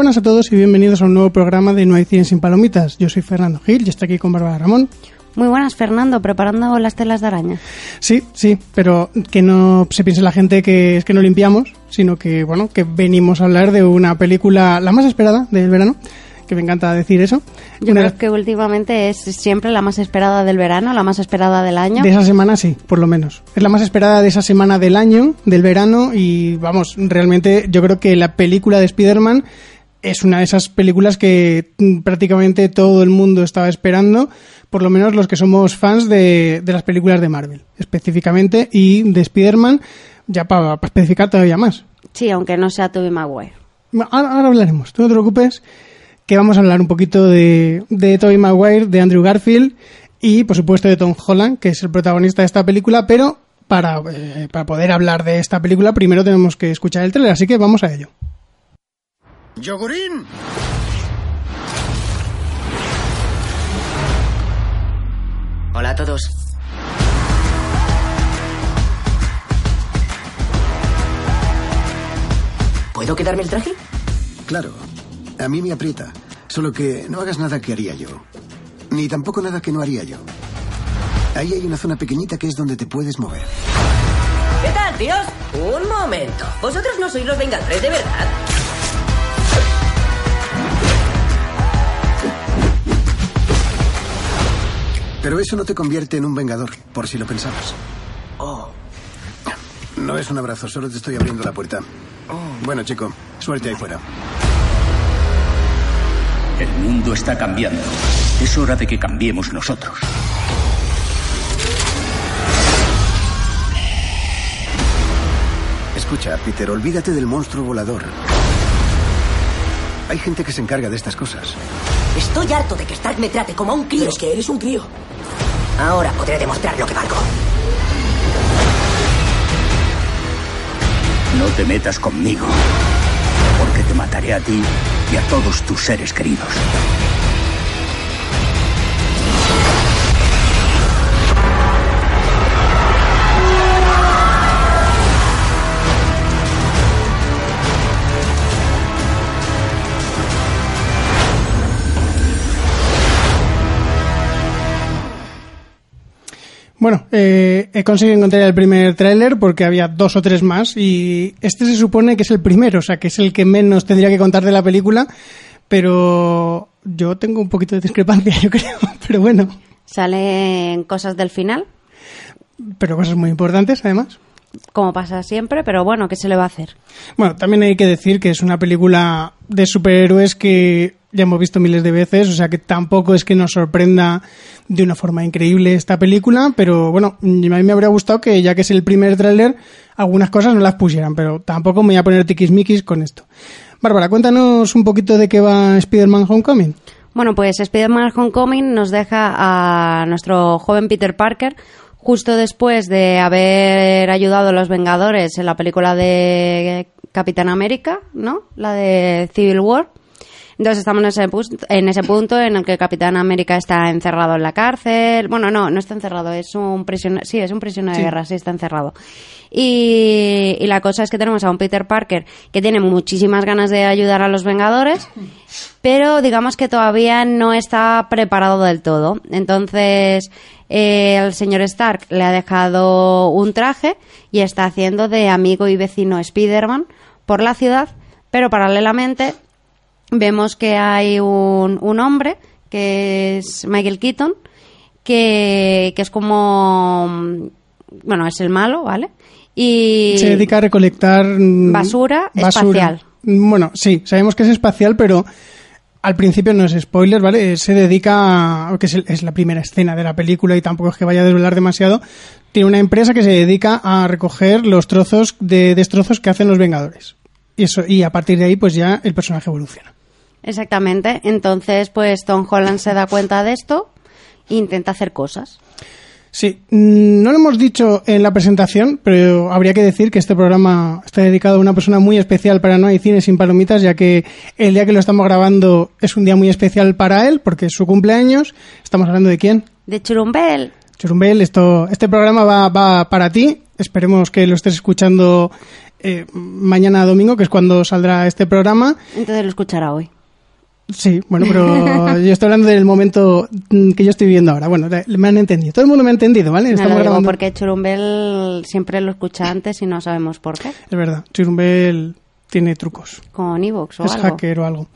Buenas a todos y bienvenidos a un nuevo programa de No hay cine sin palomitas. Yo soy Fernando Gil y estoy aquí con Bárbara Ramón. Muy buenas, Fernando, preparando las telas de araña. Sí, sí, pero que no se piense la gente que es que no limpiamos, sino que, bueno, que venimos a hablar de una película, la más esperada del verano, que me encanta decir eso. Yo Una creo que últimamente es siempre la más esperada del verano, la más esperada del año. De esa semana sí, por lo menos. Es la más esperada de esa semana del año, del verano, y vamos, realmente yo creo que la película de Spider-Man es una de esas películas que mm, prácticamente todo el mundo estaba esperando, por lo menos los que somos fans de, de las películas de Marvel, específicamente, y de Spider-Man, ya para especificar todavía más. Sí, aunque no sea Tobey Maguire. Ahora hablaremos, tú no te preocupes, que vamos a hablar un poquito de, de Tobey Maguire, de Andrew Garfield y, por supuesto, de Tom Holland, que es el protagonista de esta película, pero para, eh, para poder hablar de esta película primero tenemos que escuchar el trailer, así que vamos a ello. ¡Yogurín! Hola a todos. ¿Puedo quitarme el traje? Claro, a mí me aprieta. Solo que no hagas nada que haría yo. Ni tampoco nada que no haría yo. Ahí hay una zona pequeñita que es donde te puedes mover. ¿Qué tal, tíos? Un momento. ¿Vosotros no sois los Vengadores de verdad? Pero eso no te convierte en un vengador, por si lo pensabas. Oh, No es un abrazo, solo te estoy abriendo la puerta. Bueno, chico, suerte ahí fuera. El mundo está cambiando. Es hora de que cambiemos nosotros. Escucha, Peter, olvídate del monstruo volador. Hay gente que se encarga de estas cosas. Estoy harto de que Stark me trate como a un crío. Pero es que eres un crío. Ahora podré demostrar lo que valgo. No te metas conmigo, porque te mataré a ti y a todos tus seres queridos. Bueno, eh, he conseguido encontrar el primer tráiler porque había dos o tres más y este se supone que es el primero, o sea, que es el que menos tendría que contar de la película, pero yo tengo un poquito de discrepancia, yo creo, pero bueno, Salen cosas del final, pero cosas muy importantes además. como pasa siempre, pero bueno, ¿qué se le va a hacer? Bueno, también hay que decir que es una película de superhéroes que ya hemos visto miles de veces, o sea que tampoco es que nos sorprenda de una forma increíble esta película, pero bueno, a mí me habría gustado que ya que es el primer tráiler, algunas cosas no las pusieran, pero tampoco me voy a poner tiquismiquis con esto. Bárbara, cuéntanos un poquito de qué va Spider-Man Homecoming. Bueno, pues Spider-Man Homecoming nos deja a nuestro joven Peter Parker justo después de haber ayudado a los Vengadores en la película de Capitán América, ¿no? La de Civil War. Entonces estamos en ese, en ese punto en el que Capitán América está encerrado en la cárcel. Bueno, no, no está encerrado, es un prisionero. Sí, es un prisionero Sí. de guerra, sí, está encerrado. Y, y la cosa es que tenemos a un Peter Parker que tiene muchísimas ganas de ayudar a los Vengadores, pero digamos que todavía no está preparado del todo. Entonces, eh, el señor Stark le ha dejado un traje y está haciendo de amigo y vecino Spider-Man por la ciudad, pero paralelamente vemos que hay un, un hombre que es Michael Keaton, que, que es como. mm, Bueno, es el malo, ¿vale? Y. Se dedica a recolectar mm, Basura espacial. Bueno, sí, sabemos que es espacial, pero al principio no es spoiler, ¿vale? Eh, Se dedica, a- que es, el- es la primera escena de la película y tampoco es que vaya a desvelar demasiado, tiene una empresa que se dedica a recoger los trozos de destrozos que hacen los Vengadores. Y, eso, y a partir de ahí, pues ya el personaje evoluciona. Exactamente. Entonces, pues Tom Holland se da cuenta de esto e intenta hacer cosas. Sí, mm, no lo hemos dicho en la presentación, pero habría que decir que este programa está dedicado a una persona muy especial para No hay cine sin palomitas, ya que el día que lo estamos grabando es un día muy especial para él, porque es su cumpleaños. Estamos hablando de quién? De Churumbel. Churumbel, esto, este programa va, va para ti. Esperemos que lo estés escuchando eh, mañana domingo, que es cuando saldrá este programa. Entonces lo escuchará hoy. Sí, bueno, pero yo estoy hablando del momento mm, que yo estoy viviendo ahora. Bueno, me han entendido. Todo el mundo me ha entendido, ¿vale? No Estamos lo digo grabando. porque Churumbel siempre lo escucha antes y no sabemos por qué. Es verdad, Chirumbel tiene trucos. Con Evox o es algo. hacker o algo.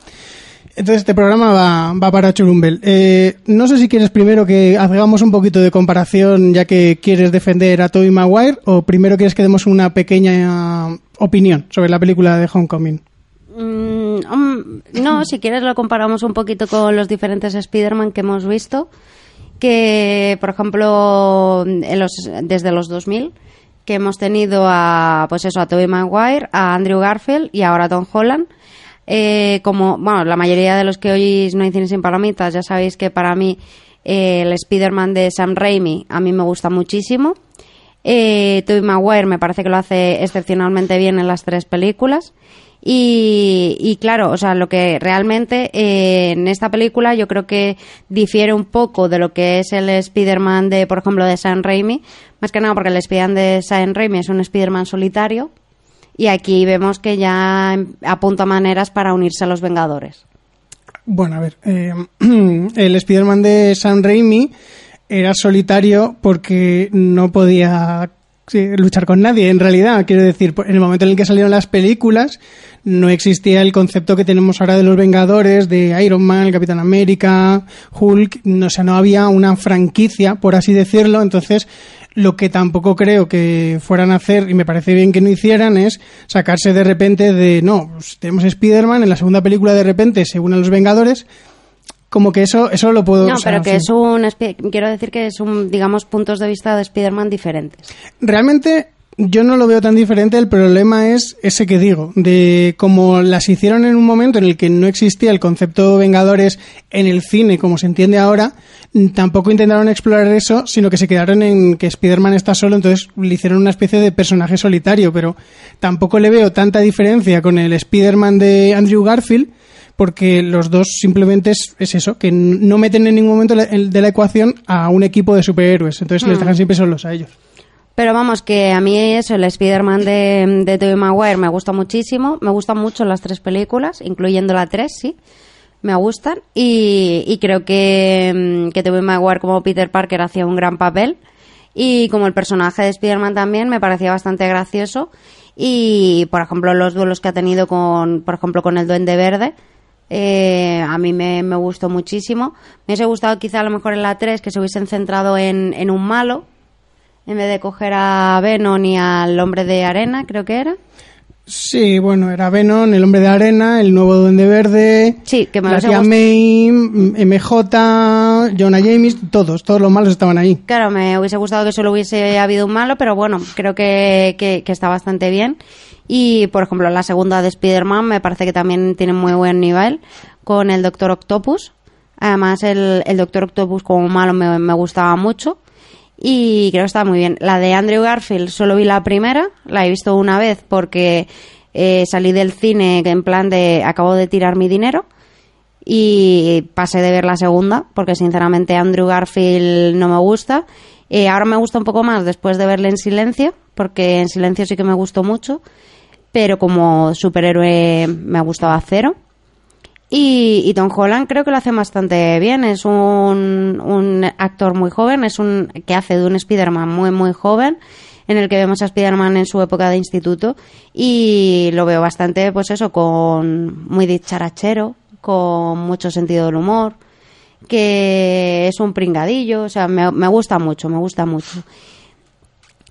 Entonces este programa va, va para Churumbel. Eh, no sé si quieres primero que hagamos un poquito de comparación ya que quieres defender a Tobey Maguire o primero quieres que demos una pequeña opinión sobre la película de Homecoming. Mm, no, si quieres lo comparamos un poquito con los diferentes Spider-Man que hemos visto. Que, por ejemplo, en los, desde los 2000, que hemos tenido a, pues eso, a Tobey Maguire, a Andrew Garfield y ahora a Tom Holland. Eh, como, bueno, la mayoría de los que oís No hay sin palomitas, ya sabéis que para mí eh, el Spider-Man de Sam Raimi a mí me gusta muchísimo. Eh, Tobey Maguire me parece que lo hace excepcionalmente bien en las tres películas. Y, claro, o sea, lo que realmente eh, en esta película yo creo que difiere un poco de lo que es el Spider-Man de, por ejemplo, de Sam Raimi. Más que nada porque el Spider-Man de Sam Raimi es un Spider-Man solitario. Y aquí vemos que ya apunta maneras para unirse a los Vengadores. Bueno, a ver, eh, el Spider-Man de Sam Raimi era solitario porque no podía sí, luchar con nadie, en realidad. Quiero decir, en el momento en el que salieron las películas, no existía el concepto que tenemos ahora de los Vengadores, de Iron Man, Capitán América, Hulk, no, o sea, no había una franquicia, por así decirlo, entonces lo que tampoco creo que fueran a hacer, y me parece bien que no hicieran, es sacarse de repente de, no, pues tenemos Spider-Man, en la segunda película de repente se unen los Vengadores, como que eso, eso lo puedo... No, o sea, pero que sí. es un. Quiero decir que es un, digamos, puntos de vista de Spider-Man diferentes. Realmente yo no lo veo tan diferente, el problema es ese que digo, de como las hicieron en un momento en el que no existía el concepto Vengadores en el cine como se entiende ahora, tampoco intentaron explorar eso, sino que se quedaron en que Spider-Man está solo, entonces le hicieron una especie de personaje solitario, pero tampoco le veo tanta diferencia con el Spider-Man de Andrew Garfield, porque los dos simplemente es, es eso, que no meten en ningún momento de la ecuación a un equipo de superhéroes, entonces les dejan siempre solos a ellos. Pero vamos, que a mí eso, el Spider-Man de, de Tobey Maguire me gusta muchísimo. Me gustan mucho las tres películas, incluyendo la tres, sí. Me gustan. Y, y creo que, mm, que Tobey Maguire como Peter Parker hacía un gran papel. Y como el personaje de Spider-Man también me parecía bastante gracioso. Y, por ejemplo, los duelos que ha tenido con, por ejemplo, con el Duende Verde. Eh, a mí me, me gustó muchísimo. Me hubiese gustado quizá a lo mejor en la 3 que se hubiesen centrado en, en un malo, en vez de coger a Venom y al hombre de arena, creo que era. Sí, bueno, era Venom, el hombre de arena, el nuevo duende verde, Sí, que me la tía May, MJ, Jonah James, todos, todos los malos estaban ahí. Claro, me hubiese gustado que solo hubiese habido un malo, pero bueno, creo que, que, que está bastante bien. Y, por ejemplo, la segunda de Spider-Man me parece que también tiene muy buen nivel con el Doctor Octopus. Además, el, el Doctor Octopus como malo me, me gustaba mucho. Y creo que está muy bien. La de Andrew Garfield solo vi la primera, la he visto una vez porque eh, salí del cine en plan de acabo de tirar mi dinero y pasé de ver la segunda porque sinceramente Andrew Garfield no me gusta. Eh, ahora me gusta un poco más después de verle en silencio porque en silencio sí que me gustó mucho, pero como superhéroe me ha gustado cero. Y, y Tom Holland creo que lo hace bastante bien. Es un, un actor muy joven, es un que hace de un Spider-Man muy, muy joven, en el que vemos a Spider-Man en su época de instituto. Y lo veo bastante, pues eso, con muy dicharachero, con mucho sentido del humor, que es un pringadillo. O sea, me, me gusta mucho, me gusta mucho.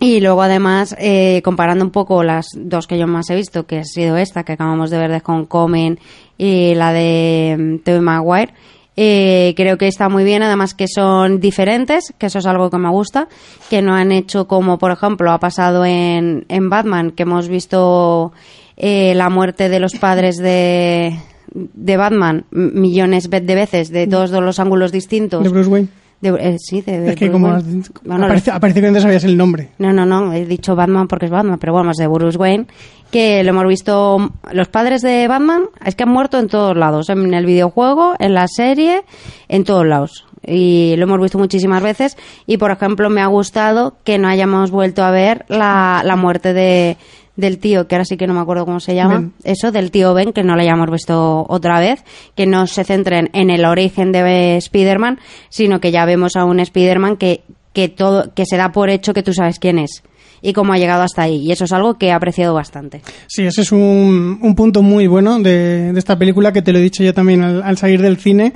Y luego además, eh, comparando un poco las dos que yo más he visto, que ha sido esta que acabamos de ver de Homecoming y la de mm, Tobey Maguire, eh, creo que está muy bien, además que son diferentes, que eso es algo que me gusta, que no han hecho como, por ejemplo, ha pasado en, en Batman, que hemos visto eh, la muerte de los padres de, de Batman millones de veces, de todos los ángulos distintos. De Bruce Wayne. De- eh, sí, de, es que Bruce como Wayne. has- Bueno, aparece, aparece que no te sabías el nombre. no, no, no, he dicho Batman porque es Batman, pero bueno, es de Bruce Wayne, que lo hemos visto, los padres de Batman es que han muerto en todos lados, en el videojuego, en la serie, en todos lados. Y lo hemos visto muchísimas veces y, por ejemplo, me ha gustado que no hayamos vuelto a ver la, la muerte de, del tío, que ahora sí que no me acuerdo cómo se llama, Ben. eso, del tío Ben, que no lo hayamos visto otra vez, que no se centren en el origen de Spider-Man, sino que ya vemos a un Spider-Man que, que, todo, que se da por hecho que tú sabes quién es y cómo ha llegado hasta ahí. Y eso es algo que he apreciado bastante. Sí, ese es un, un punto muy bueno de, de esta película que te lo he dicho yo también al, al salir del cine.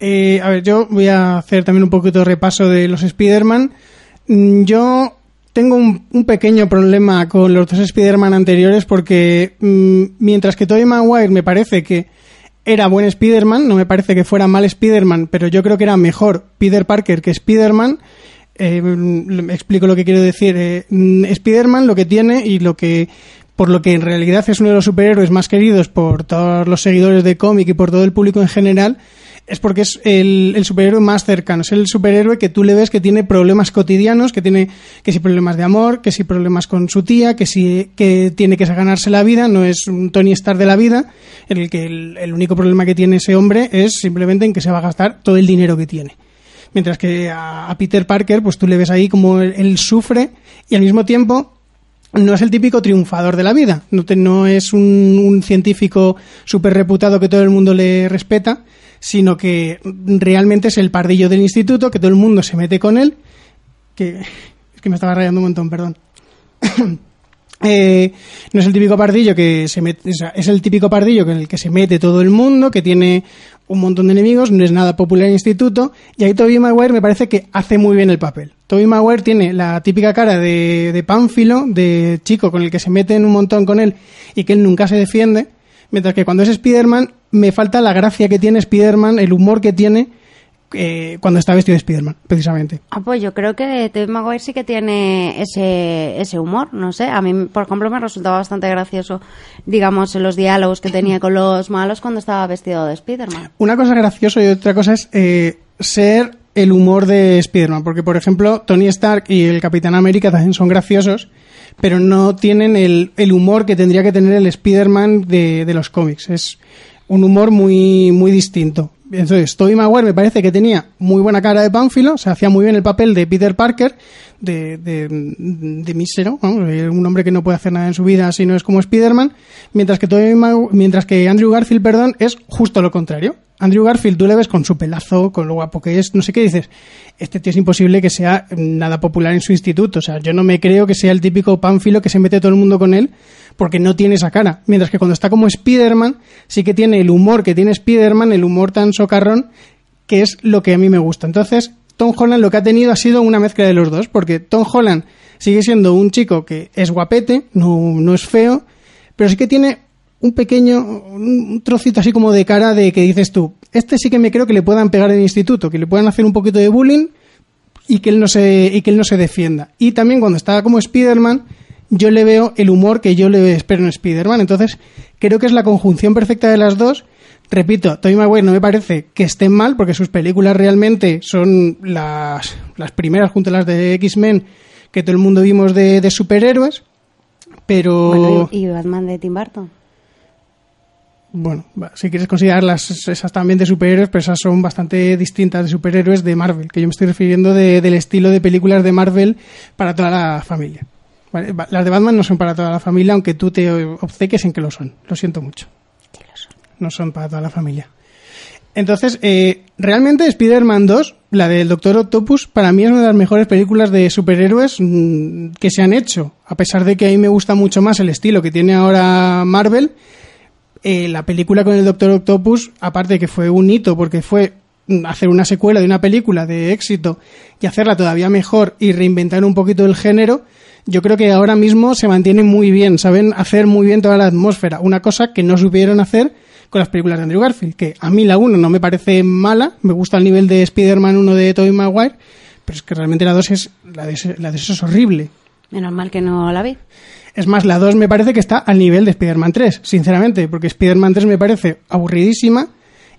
Eh, a ver, yo voy a hacer también un poquito de repaso de los Spider-Man. Mm, Yo tengo un, pequeño problema con los dos Spider-Man anteriores porque mm, mientras que Tobey Maguire me parece que era buen Spider-Man, no me parece que fuera mal Spider-Man, pero yo creo que era mejor Peter Parker que Spider-Man. Eh, mm, explico lo que quiero decir. Eh, mm, Spider-Man lo que tiene y lo que por lo que en realidad es uno de los superhéroes más queridos por todos los seguidores de cómic y por todo el público en general, es porque es el, superhéroe más cercano, es el superhéroe que tú le ves que tiene problemas cotidianos, que tiene que si problemas de amor, que si problemas con su tía, que si que tiene que ganarse la vida, no es un Tony Stark de la vida, en el que el, único problema que tiene ese hombre es simplemente en que se va a gastar todo el dinero que tiene. Mientras que a, Peter Parker, pues tú le ves ahí como él, él sufre y al mismo tiempo no es el típico triunfador de la vida, no, te- no es un, un científico súper reputado que todo el mundo le respeta, sino que realmente es el pardillo del instituto, que todo el mundo se mete con él, que es que me estaba rayando un montón, perdón. Eh, no es el típico pardillo que se mete, es el típico pardillo con el que se mete todo el mundo, que tiene un montón de enemigos, no es nada popular en el instituto, y ahí Tobey Maguire me parece que hace muy bien el papel. Tobey Maguire tiene la típica cara de, de pánfilo, de chico con el que se meten un montón con él y que él nunca se defiende, mientras que cuando es Spider-Man me falta la gracia que tiene Spider-Man, el humor que tiene eh, cuando está vestido de Spider-Man, precisamente. Ah, pues yo creo que Tobey Maguire sí que tiene ese, ese humor, no sé. A mí, por ejemplo, me resultaba bastante gracioso, digamos, los diálogos que tenía con los malos cuando estaba vestido de Spider-Man. Una cosa graciosa y otra cosa es eh, ser el humor de Spider-Man. Porque, por ejemplo, Tony Stark y el Capitán América también son graciosos, pero no tienen el, el humor que tendría que tener el Spider-Man de, de los cómics. Es un humor muy, muy distinto. Entonces, Tobey Maguire me parece que tenía muy buena cara de pánfilo, se hacía muy bien el papel de Peter Parker, de, de, de mísero, eh, un hombre que no puede hacer nada en su vida si no es como Spider-Man, mientras que, Tobey Magu- mientras que Andrew Garfield, perdón, es justo lo contrario. Andrew Garfield, tú le ves con su pelazo, con lo guapo que es, no sé qué dices. Este tío es imposible que sea nada popular en su instituto. O sea, yo no me creo que sea el típico pánfilo que se mete todo el mundo con él porque no tiene esa cara. Mientras que cuando está como Spider-Man, sí que tiene el humor que tiene Spider-Man, el humor tan socarrón, que es lo que a mí me gusta. Entonces, Tom Holland lo que ha tenido ha sido una mezcla de los dos, porque Tom Holland sigue siendo un chico que es guapete, no, no es feo, pero sí que tiene un pequeño, un trocito así como de cara de que dices tú, este sí que me creo que le puedan pegar en el instituto, que le puedan hacer un poquito de bullying y que él no se, y que él no se defienda. Y también cuando está como Spider-Man, yo le veo el humor que yo le espero en Spider-Man. Entonces, creo que es la conjunción perfecta de las dos. Repito, Tobey Maguire no me parece que estén mal, porque sus películas realmente son las, las primeras junto a las de X-Men que todo el mundo vimos de, superhéroes. Pero y Batman de Tim Burton. Bueno, si quieres considerarlas esas también de superhéroes, pero esas son bastante distintas de superhéroes de Marvel, que yo me estoy refiriendo de- del estilo de películas de Marvel para toda la familia. Vale, Las de Batman no son para toda la familia, aunque tú te obceques en que lo son. Lo siento mucho. No son para toda la familia. Entonces, eh, realmente Spider-Man 2, la del Doctor Octopus, para mí es una de las mejores películas de superhéroes mm, que se han hecho. A pesar de que a mí me gusta mucho más el estilo que tiene ahora Marvel, eh, la película con el Doctor Octopus, aparte de que fue un hito porque fue mm, hacer una secuela de una película de éxito y hacerla todavía mejor y reinventar un poquito el género, yo creo que ahora mismo se mantiene muy bien, saben hacer muy bien toda la atmósfera, una cosa que no supieron hacer con las películas de Andrew Garfield, que a mí la 1 no me parece mala, me gusta el nivel de Spider-Man 1 de Tobey Maguire, pero es que realmente la 2 es, la de, la es horrible. Menos mal que no la vi. Es más, la 2 me parece que está al nivel de Spider-Man 3, sinceramente, porque Spider-Man 3 me parece aburridísima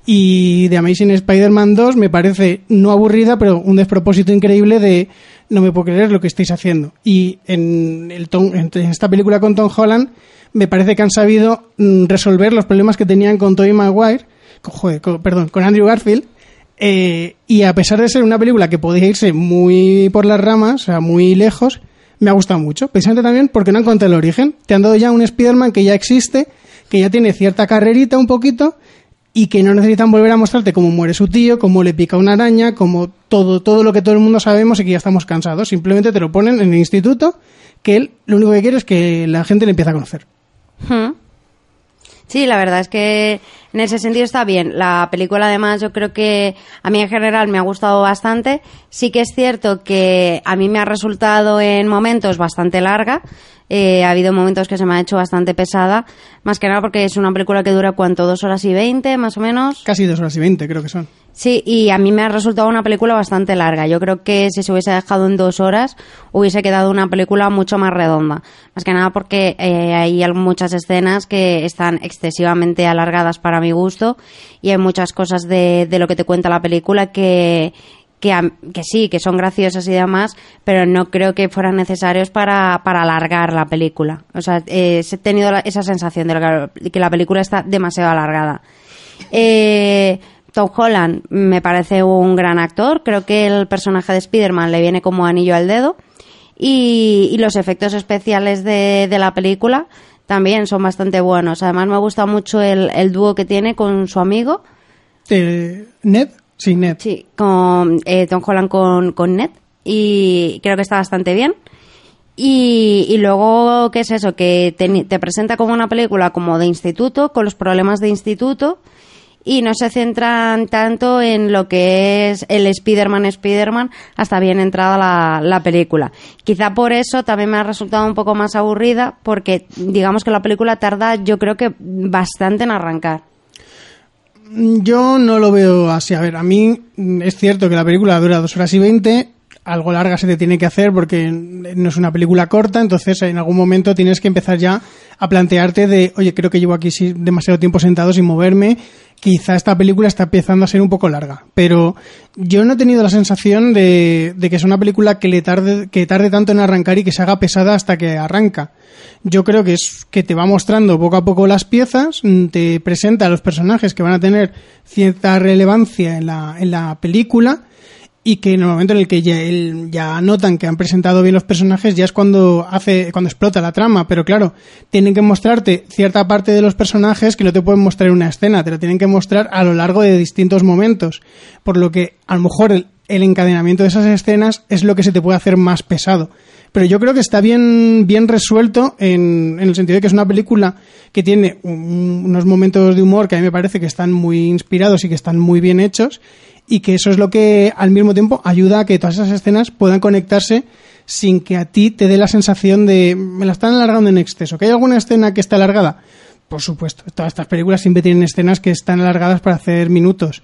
y de Amazing Spider-Man 2 me parece no aburrida, pero un despropósito increíble de no me puedo creer lo que estáis haciendo. Y en, el Tom- en esta película con Tom Holland me parece que han sabido mm, resolver los problemas que tenían con Tobey Maguire, con- con- perdón, con Andrew Garfield, eh, y a pesar de ser una película que podía irse muy por las ramas, o sea, muy lejos, me ha gustado mucho. Precisamente también porque no han contado el origen. Te han dado ya un Spider-Man que ya existe, que ya tiene cierta carrerita un poquito y que no necesitan volver a mostrarte cómo muere su tío, cómo le pica una araña, como todo, todo lo que todo el mundo sabemos y que ya estamos cansados. Simplemente te lo ponen en el instituto, que él lo único que quiere es que la gente le empiece a conocer. Hmm. Sí, la verdad es que en ese sentido está bien. La película, además, yo creo que a mí en general me ha gustado bastante. Sí que es cierto que a mí me ha resultado en momentos bastante larga. Eh, ha habido momentos que se me ha hecho bastante pesada. Más que nada porque es una película que dura, ¿cuánto? ¿Dos horas y veinte, más o menos? Casi dos horas y veinte, creo que son. Sí, y a mí me ha resultado una película bastante larga. Yo creo que si se hubiese dejado en dos horas, hubiese quedado una película mucho más redonda. Más que nada porque eh, hay muchas escenas que están excesivamente alargadas para mi gusto y hay muchas cosas de, de lo que te cuenta la película que, que, a- que sí, que son graciosas y demás, pero no creo que fueran necesarios para, para alargar la película. O sea, eh, he tenido la- esa sensación de que la película está demasiado alargada. Eh, Tom Holland me parece un gran actor. Creo que el personaje de Spider-Man le viene como anillo al dedo. Y, y los efectos especiales de, de la película también son bastante buenos. Además, me gusta mucho el, el dúo que tiene con su amigo. Eh, ¿Ned? Sí, Ned. Sí, con eh, Tom Holland con, con Ned. Y creo que está bastante bien. Y, y luego, ¿qué es eso? Que te, te presenta como una película como de instituto, con los problemas de instituto, y no se centran tanto en lo que es el Spider-Man Spider-Man hasta bien entrada la, la película. Quizá por eso también me ha resultado un poco más aburrida, porque digamos que la película tarda, yo creo que bastante en arrancar. Yo no lo veo así. A ver, a mí mm, es cierto que la película dura dos horas y veinte. Algo larga se te tiene que hacer porque no es una película corta, entonces en algún momento tienes que empezar ya a plantearte de, oye, creo que llevo aquí demasiado tiempo sentado sin moverme, quizá esta película está empezando a ser un poco larga, pero yo no he tenido la sensación de, de que es una película que le tarde, que tarde tanto en arrancar y que se haga pesada hasta que arranca. Yo creo que es que te va mostrando poco a poco las piezas, mm, te presenta a los personajes que van a tener cierta relevancia en la, en la película y que en el momento en el que ya, el- ya notan que han presentado bien los personajes ya es cuando hace cuando explota la trama. Pero claro tienen que mostrarte cierta parte de los personajes que no te pueden mostrar en una escena te lo tienen que mostrar a lo largo de distintos momentos. Por lo que a lo mejor el, el encadenamiento de esas escenas es lo que se te puede hacer más pesado. Pero yo creo que está bien bien resuelto en, en el sentido de que es una película que tiene un- unos momentos de humor que a mí me parece que están muy inspirados y que están muy bien hechos y que eso es lo que al mismo tiempo ayuda a que todas esas escenas puedan conectarse sin que a ti te dé la sensación de me la están alargando en exceso. ¿Que hay alguna escena que está alargada? Por supuesto, todas estas películas siempre tienen escenas que están alargadas para hacer minutos.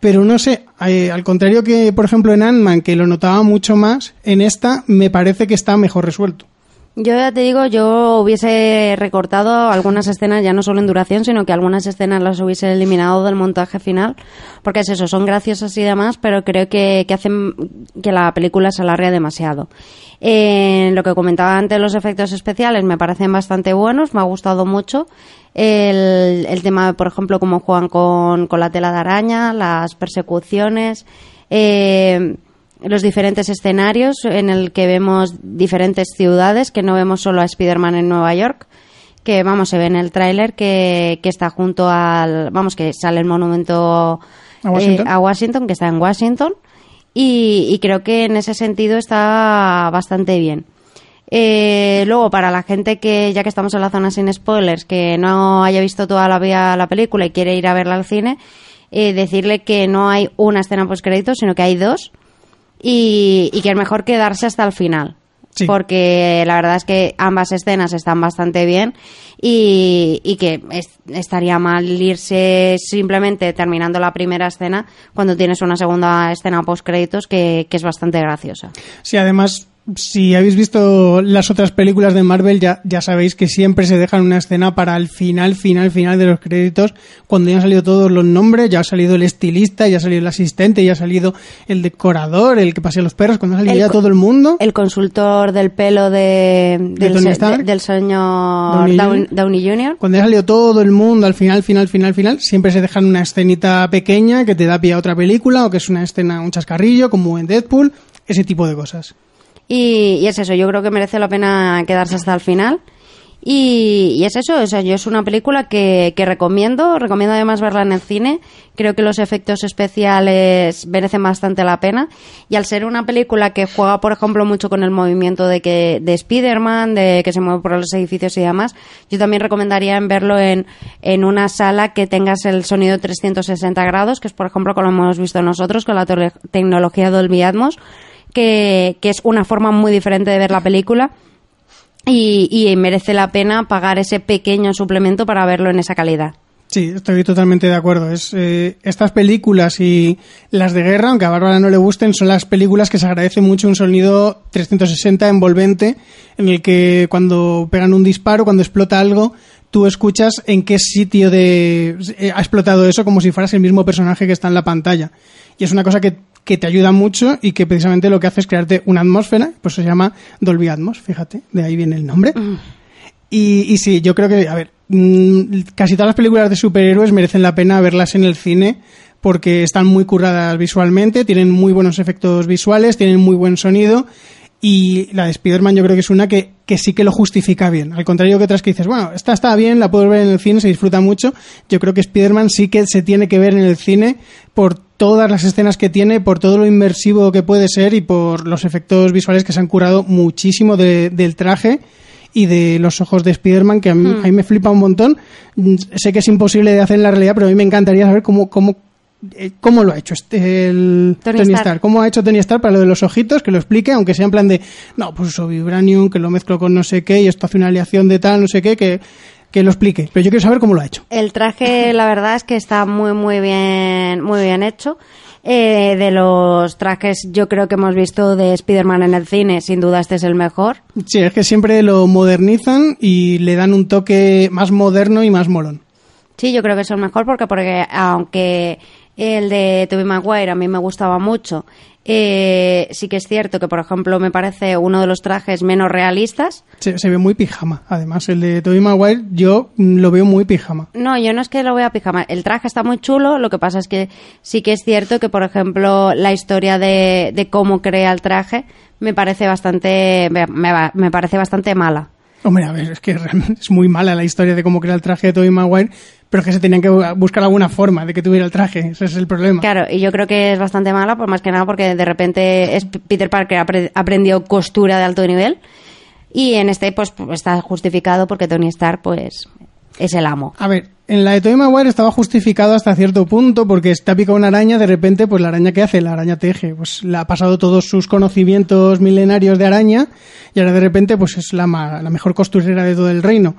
Pero no sé, eh, al contrario que, por ejemplo, en Ant-Man, que lo notaba mucho más, en esta me parece que está mejor resuelto. Yo ya te digo, yo hubiese recortado algunas escenas, ya no solo en duración, sino que algunas escenas las hubiese eliminado del montaje final, porque es eso, son graciosas y demás, pero creo que, que hacen que la película se alargue demasiado. Eh, lo que comentaba antes, los efectos especiales me parecen bastante buenos, me ha gustado mucho. El, el tema, por ejemplo, cómo juegan con, con la tela de araña, las persecuciones. Eh, los diferentes escenarios en el que vemos diferentes ciudades, que no vemos solo a Spider-Man en Nueva York, que vamos, se ve en el tráiler que, que está junto al, vamos, que sale el monumento ¿A Washington? eh, a Washington, que está en Washington, y, y creo que en ese sentido está bastante bien. Eh, luego, para la gente que, ya que estamos en la zona sin spoilers, que no haya visto toda la vida la película y quiere ir a verla al cine, eh, decirle que no hay una escena post créditos, sino que hay dos y, y que es mejor quedarse hasta el final. Sí. Porque la verdad es que ambas escenas están bastante bien y, y que es- estaría mal irse simplemente terminando la primera escena cuando tienes una segunda escena post créditos que, que es bastante graciosa. Sí, además, si habéis visto las otras películas de Marvel, ya, ya sabéis que siempre se dejan una escena para el final, final, final de los créditos, cuando ya han salido todos los nombres, ya ha salido el estilista, ya ha salido el asistente, ya ha salido el decorador, el que pasea los perros, cuando ha salido El ya todo el mundo. El consultor del pelo de, del, de- del señor Downey. Downey Jr. Cuando ya ha salido todo el mundo al final, final, final, final, siempre se dejan una escenita pequeña que te da pie a otra película o que es una escena, un chascarrillo, como en Deadpool, ese tipo de cosas. Y, y es eso, yo creo que merece la pena quedarse hasta el final. Y, y es eso, o sea, yo es una película que, que recomiendo, recomiendo además verla en el cine. Creo que los efectos especiales merecen bastante la pena. Y al ser una película que juega, por ejemplo, mucho con el movimiento de que de Spider-Man, de que se mueve por los edificios y demás, yo también recomendaría en verlo en, en una sala que tengas el sonido 360 grados, que es, por ejemplo, como hemos visto nosotros con la tecnología Dolby Atmos, que, que es una forma muy diferente de ver la película y, y merece la pena pagar ese pequeño suplemento para verlo en esa calidad. Sí, estoy totalmente de acuerdo. Es, eh, estas películas y las de guerra, aunque a Bárbara no le gusten, son las películas que se agradece mucho un sonido 360 envolvente, en el que cuando pegan un disparo, cuando explota algo, tú escuchas en qué sitio de eh, ha explotado eso, como si fueras el mismo personaje que está en la pantalla. Y es una cosa que, que te ayuda mucho y que precisamente lo que hace es crearte una atmósfera, pues se llama Dolby Atmos, fíjate, de ahí viene el nombre. Y, y sí, yo creo que, a ver, mm, casi todas las películas de superhéroes merecen la pena verlas en el cine porque están muy curradas visualmente, tienen muy buenos efectos visuales, tienen muy buen sonido y la de Spider-Man yo creo que es una que, que sí que lo justifica bien. Al contrario que otras que dices, bueno, esta está bien, la puedo ver en el cine, se disfruta mucho. Yo creo que Spider-Man sí que se tiene que ver en el cine por todas las escenas que tiene, por todo lo inmersivo que puede ser y por los efectos visuales que se han curado muchísimo de- del traje y de los ojos de Spider-Man, que a mí, a mí me flipa un montón. Mm, Sé que es imposible de hacer en la realidad, pero a mí me encantaría saber cómo, cómo, cómo lo ha hecho este, el Tony Tony. ¿Cómo ha hecho Tony Stark para lo de los ojitos? Que lo explique, aunque sea en plan de, no, pues uso Vibranium, que lo mezclo con no sé qué, y esto hace una aleación de tal, no sé qué, que, que lo explique. Pero yo quiero saber cómo lo ha hecho. El traje, la verdad es que está muy, muy bien, muy bien hecho. Eh, de los trajes, yo creo que hemos visto de Spider-Man en el cine, sin duda este es el mejor. Sí, es que siempre lo modernizan y le dan un toque más moderno y más molón. Sí, yo creo que es el mejor porque, porque aunque el de Tobey Maguire a mí me gustaba mucho, eh, sí que es cierto que, por ejemplo, me parece uno de los trajes menos realistas. Se, se ve muy pijama. Además, el de Tobey Maguire yo mm, lo veo muy pijama. No, yo no es que lo voy a pijama. El traje está muy chulo, lo que pasa es que sí que es cierto que, por ejemplo, la historia de, de cómo crea el traje me parece bastante, me, me parece bastante mala. Hombre, a ver, es que es muy mala la historia de cómo crea el traje de Tobey Maguire, pero es que se tenían que bu- buscar alguna forma de que tuviera el traje. Ese es el problema. Claro, y yo creo que es bastante mala, por más que nada porque de repente es Peter Parker apre- aprendió costura de alto nivel y en este pues está justificado porque Tony Stark pues es el amo. A ver, en la de Tobey Maguire estaba justificado hasta cierto punto porque está picado una araña, de repente, pues la araña que hace, la araña teje, pues le ha pasado todos sus conocimientos milenarios de araña y ahora de repente pues es la, ma- la mejor costurera de todo el reino.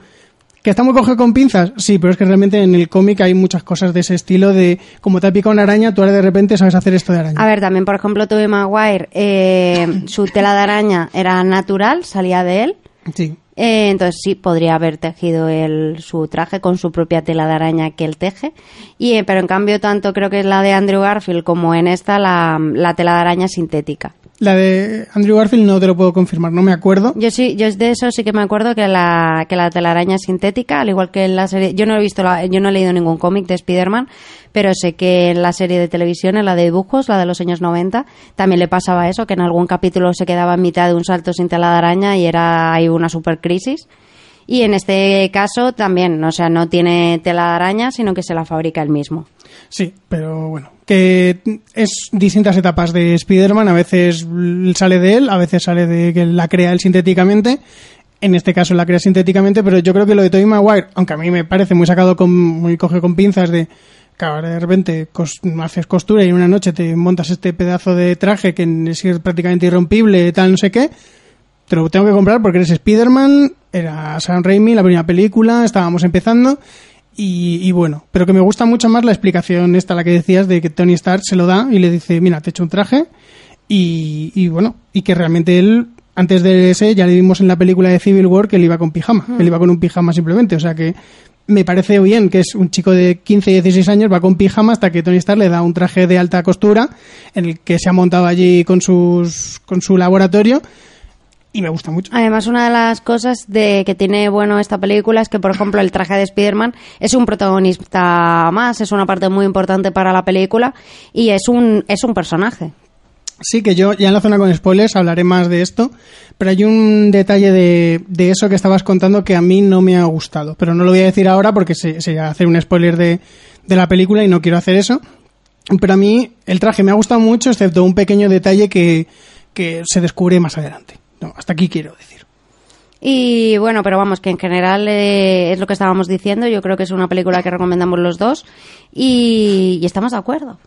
¿Que está muy coge con pinzas? Sí, pero es que realmente en el cómic hay muchas cosas de ese estilo de como te ha picado una araña, tú ahora de repente sabes hacer esto de araña. A ver, también por ejemplo Tobey Maguire, eh, su tela de araña era natural, salía de él. Sí. Eh, entonces sí, podría haber tejido él su traje con su propia tela de araña que él teje. Y, eh, pero en cambio, tanto creo que es la de Andrew Garfield como en esta, la, la tela de araña sintética. La de Andrew Garfield no te lo puedo confirmar, no me acuerdo. Yo sí, yo de eso sí que me acuerdo que la, que la telaraña sintética, al igual que en la serie. Yo no he visto, la- yo no he leído ningún cómic de Spider-Man, pero sé que en la serie de televisión, en la de dibujos, la de los años 90, también le pasaba eso, que en algún capítulo se quedaba en mitad de un salto sin tela de araña y era ahí una super crisis. Y en este caso también, o sea, no tiene tela de araña, sino que se la fabrica él mismo. Sí, pero bueno, que es distintas etapas de Spider-Man, a veces sale de él, a veces sale de que la crea él sintéticamente, en este caso la crea sintéticamente, pero yo creo que lo de Tobey Maguire, aunque a mí me parece muy sacado con, muy coge con pinzas de que ahora de repente haces costura y en una noche te montas este pedazo de traje que es prácticamente irrompible, tal, no sé qué, te lo tengo que comprar porque eres Spider-Man, era Sam Raimi, la primera película, estábamos empezando y, y bueno, pero que me gusta mucho más la explicación esta, la que decías, de que Tony Stark se lo da y le dice, mira, te he hecho un traje y, y bueno, y que realmente él, antes de ese, ya le vimos en la película de Civil War que él iba con pijama, él iba con un pijama simplemente, o sea que me parece bien que es un chico de 15 y 16 años, va con pijama hasta que Tony Stark le da un traje de alta costura en el que se ha montado allí con, sus, con su laboratorio y me gusta mucho. Además, una de las cosas de que tiene bueno esta película es que, por ejemplo, el traje de Spider-Man es un protagonista más, es una parte muy importante para la película y es un, es un personaje. Sí, que yo ya en la zona con spoilers hablaré más de esto, pero hay un detalle de, de eso que estabas contando que a mí no me ha gustado, pero no lo voy a decir ahora porque se, sería hacer un spoiler de, de la película y no quiero hacer eso. Pero a mí el traje me ha gustado mucho, excepto un pequeño detalle que, que se descubre más adelante. Hasta aquí quiero decir. Y bueno, pero vamos, que en general eh, es lo que estábamos diciendo. Yo creo que es una película que recomendamos los dos y estamos de acuerdo.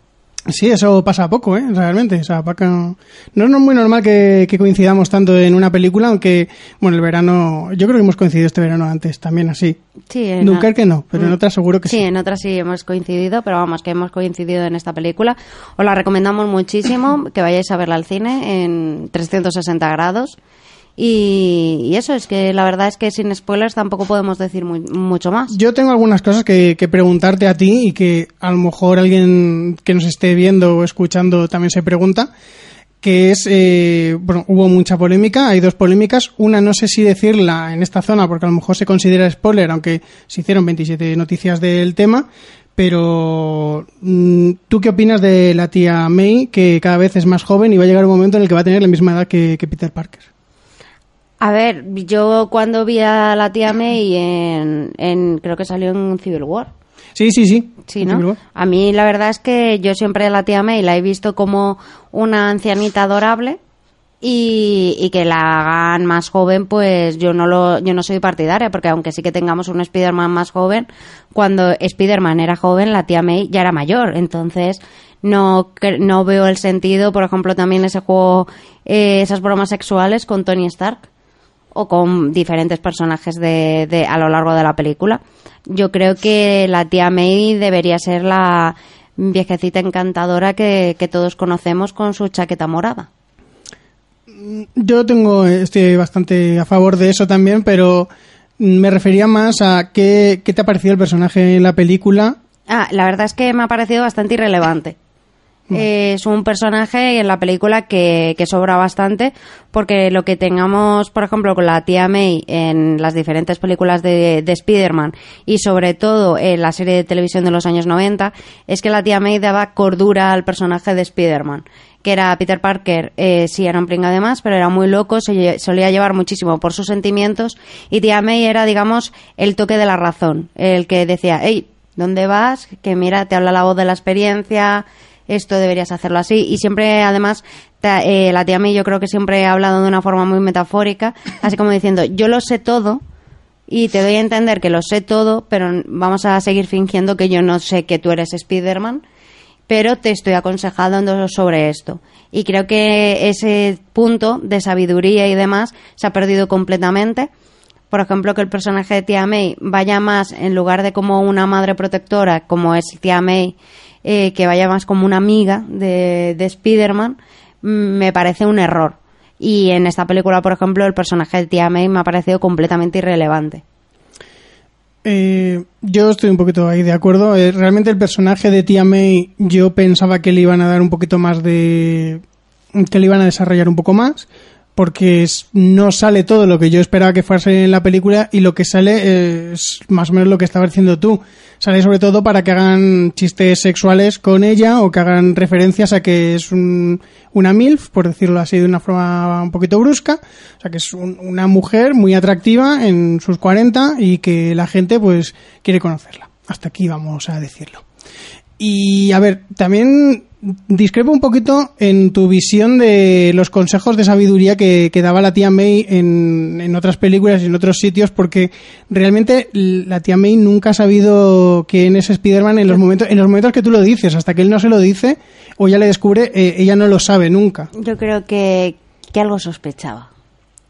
Sí, eso pasa poco, ¿eh? Realmente. O sea, no es muy normal que, que coincidamos tanto en una película, aunque, bueno, el verano, yo creo que hemos coincidido este verano antes también así. Sí, en Dunkerque no, pero en Mm. otras seguro que sí, sí. en otras sí hemos coincidido, pero vamos, que hemos coincidido en esta película. Os la recomendamos muchísimo, que vayáis a verla al cine en 360 grados. Y, eso es que la verdad es que sin spoilers tampoco podemos decir mucho más. Yo tengo algunas cosas que, que preguntarte a ti y que a lo mejor alguien que nos esté viendo o escuchando también se pregunta, que es, eh, bueno, hubo mucha polémica, hay dos polémicas, una no sé si decirla en esta zona porque a lo mejor se considera spoiler, aunque se hicieron 27 noticias del tema, pero mm, ¿tú qué opinas de la tía May, que cada vez es más joven y va a llegar un momento en el que va a tener la misma edad que Peter Parker? A ver, yo cuando vi a la tía May en, en creo que salió en Civil War. Sí, sí, sí. Sí, ¿no? A mí la verdad es que yo siempre a la tía May la he visto como una ancianita adorable y, y que la hagan más joven, pues yo no lo, yo no soy partidaria, porque aunque sí que tengamos un Spider-Man más joven, cuando Spider-Man era joven, la tía May ya era mayor, entonces no, no veo el sentido, por ejemplo, también ese juego, eh, esas bromas sexuales con Tony Stark o con diferentes personajes de, de- a lo largo de la película. Yo creo que la tía May debería ser la viejecita encantadora que, que todos conocemos con su chaqueta morada. Yo tengo, estoy bastante a favor de eso también, pero me refería más a qué, qué te ha parecido el personaje en la película. Ah, la verdad es que me ha parecido bastante irrelevante. Eh, es un personaje en la película que, que sobra bastante porque lo que tengamos, por ejemplo, con la tía May en las diferentes películas de, de Spider-Man y sobre todo en la serie de televisión de los años 90 es que la tía May daba cordura al personaje de Spider-Man que era Peter Parker, eh, sí era un pringa de más, pero era muy loco, se solía llevar muchísimo por sus sentimientos y tía May era, digamos, el toque de la razón, el que decía, hey, ¿dónde vas? Que mira, te habla la voz de la experiencia, esto deberías hacerlo así. Y siempre, además, eh, la tía May yo creo que siempre ha hablado de una forma muy metafórica, así como diciendo, yo lo sé todo y te doy a entender que lo sé todo, pero vamos a seguir fingiendo que yo no sé que tú eres Spider-Man, pero te estoy aconsejando sobre esto. Y creo que ese punto de sabiduría y demás se ha perdido completamente. Por ejemplo, que el personaje de Tía May vaya más, en lugar de como una madre protectora, como es Tía May, eh, que vaya más como una amiga de, de Spider-Man, mm, me parece un error. Y en esta película, por ejemplo, el personaje de Tía May me ha parecido completamente irrelevante. Eh, yo estoy un poquito ahí de acuerdo. Eh, realmente el personaje de Tia May yo pensaba que le iban a dar un poquito más de... que le iban a desarrollar un poco más porque no sale todo lo que yo esperaba que fuese en la película y lo que sale es más o menos lo que estabas diciendo tú. Sale sobre todo para que hagan chistes sexuales con ella o que hagan referencias a que es un- una MILF, por decirlo así de una forma un poquito brusca. O sea, que es un- una mujer muy atractiva en sus 40 y que la gente pues quiere conocerla. Hasta aquí vamos a decirlo. Y a ver, también discrepo un poquito en tu visión de los consejos de sabiduría que, que daba la tía May en, en otras películas y en otros sitios, porque realmente la tía May nunca ha sabido quién es Spider-Man en los momentos, en los momentos que tú lo dices, hasta que él no se lo dice o ya le descubre, eh, ella no lo sabe nunca. Yo creo que, que algo sospechaba.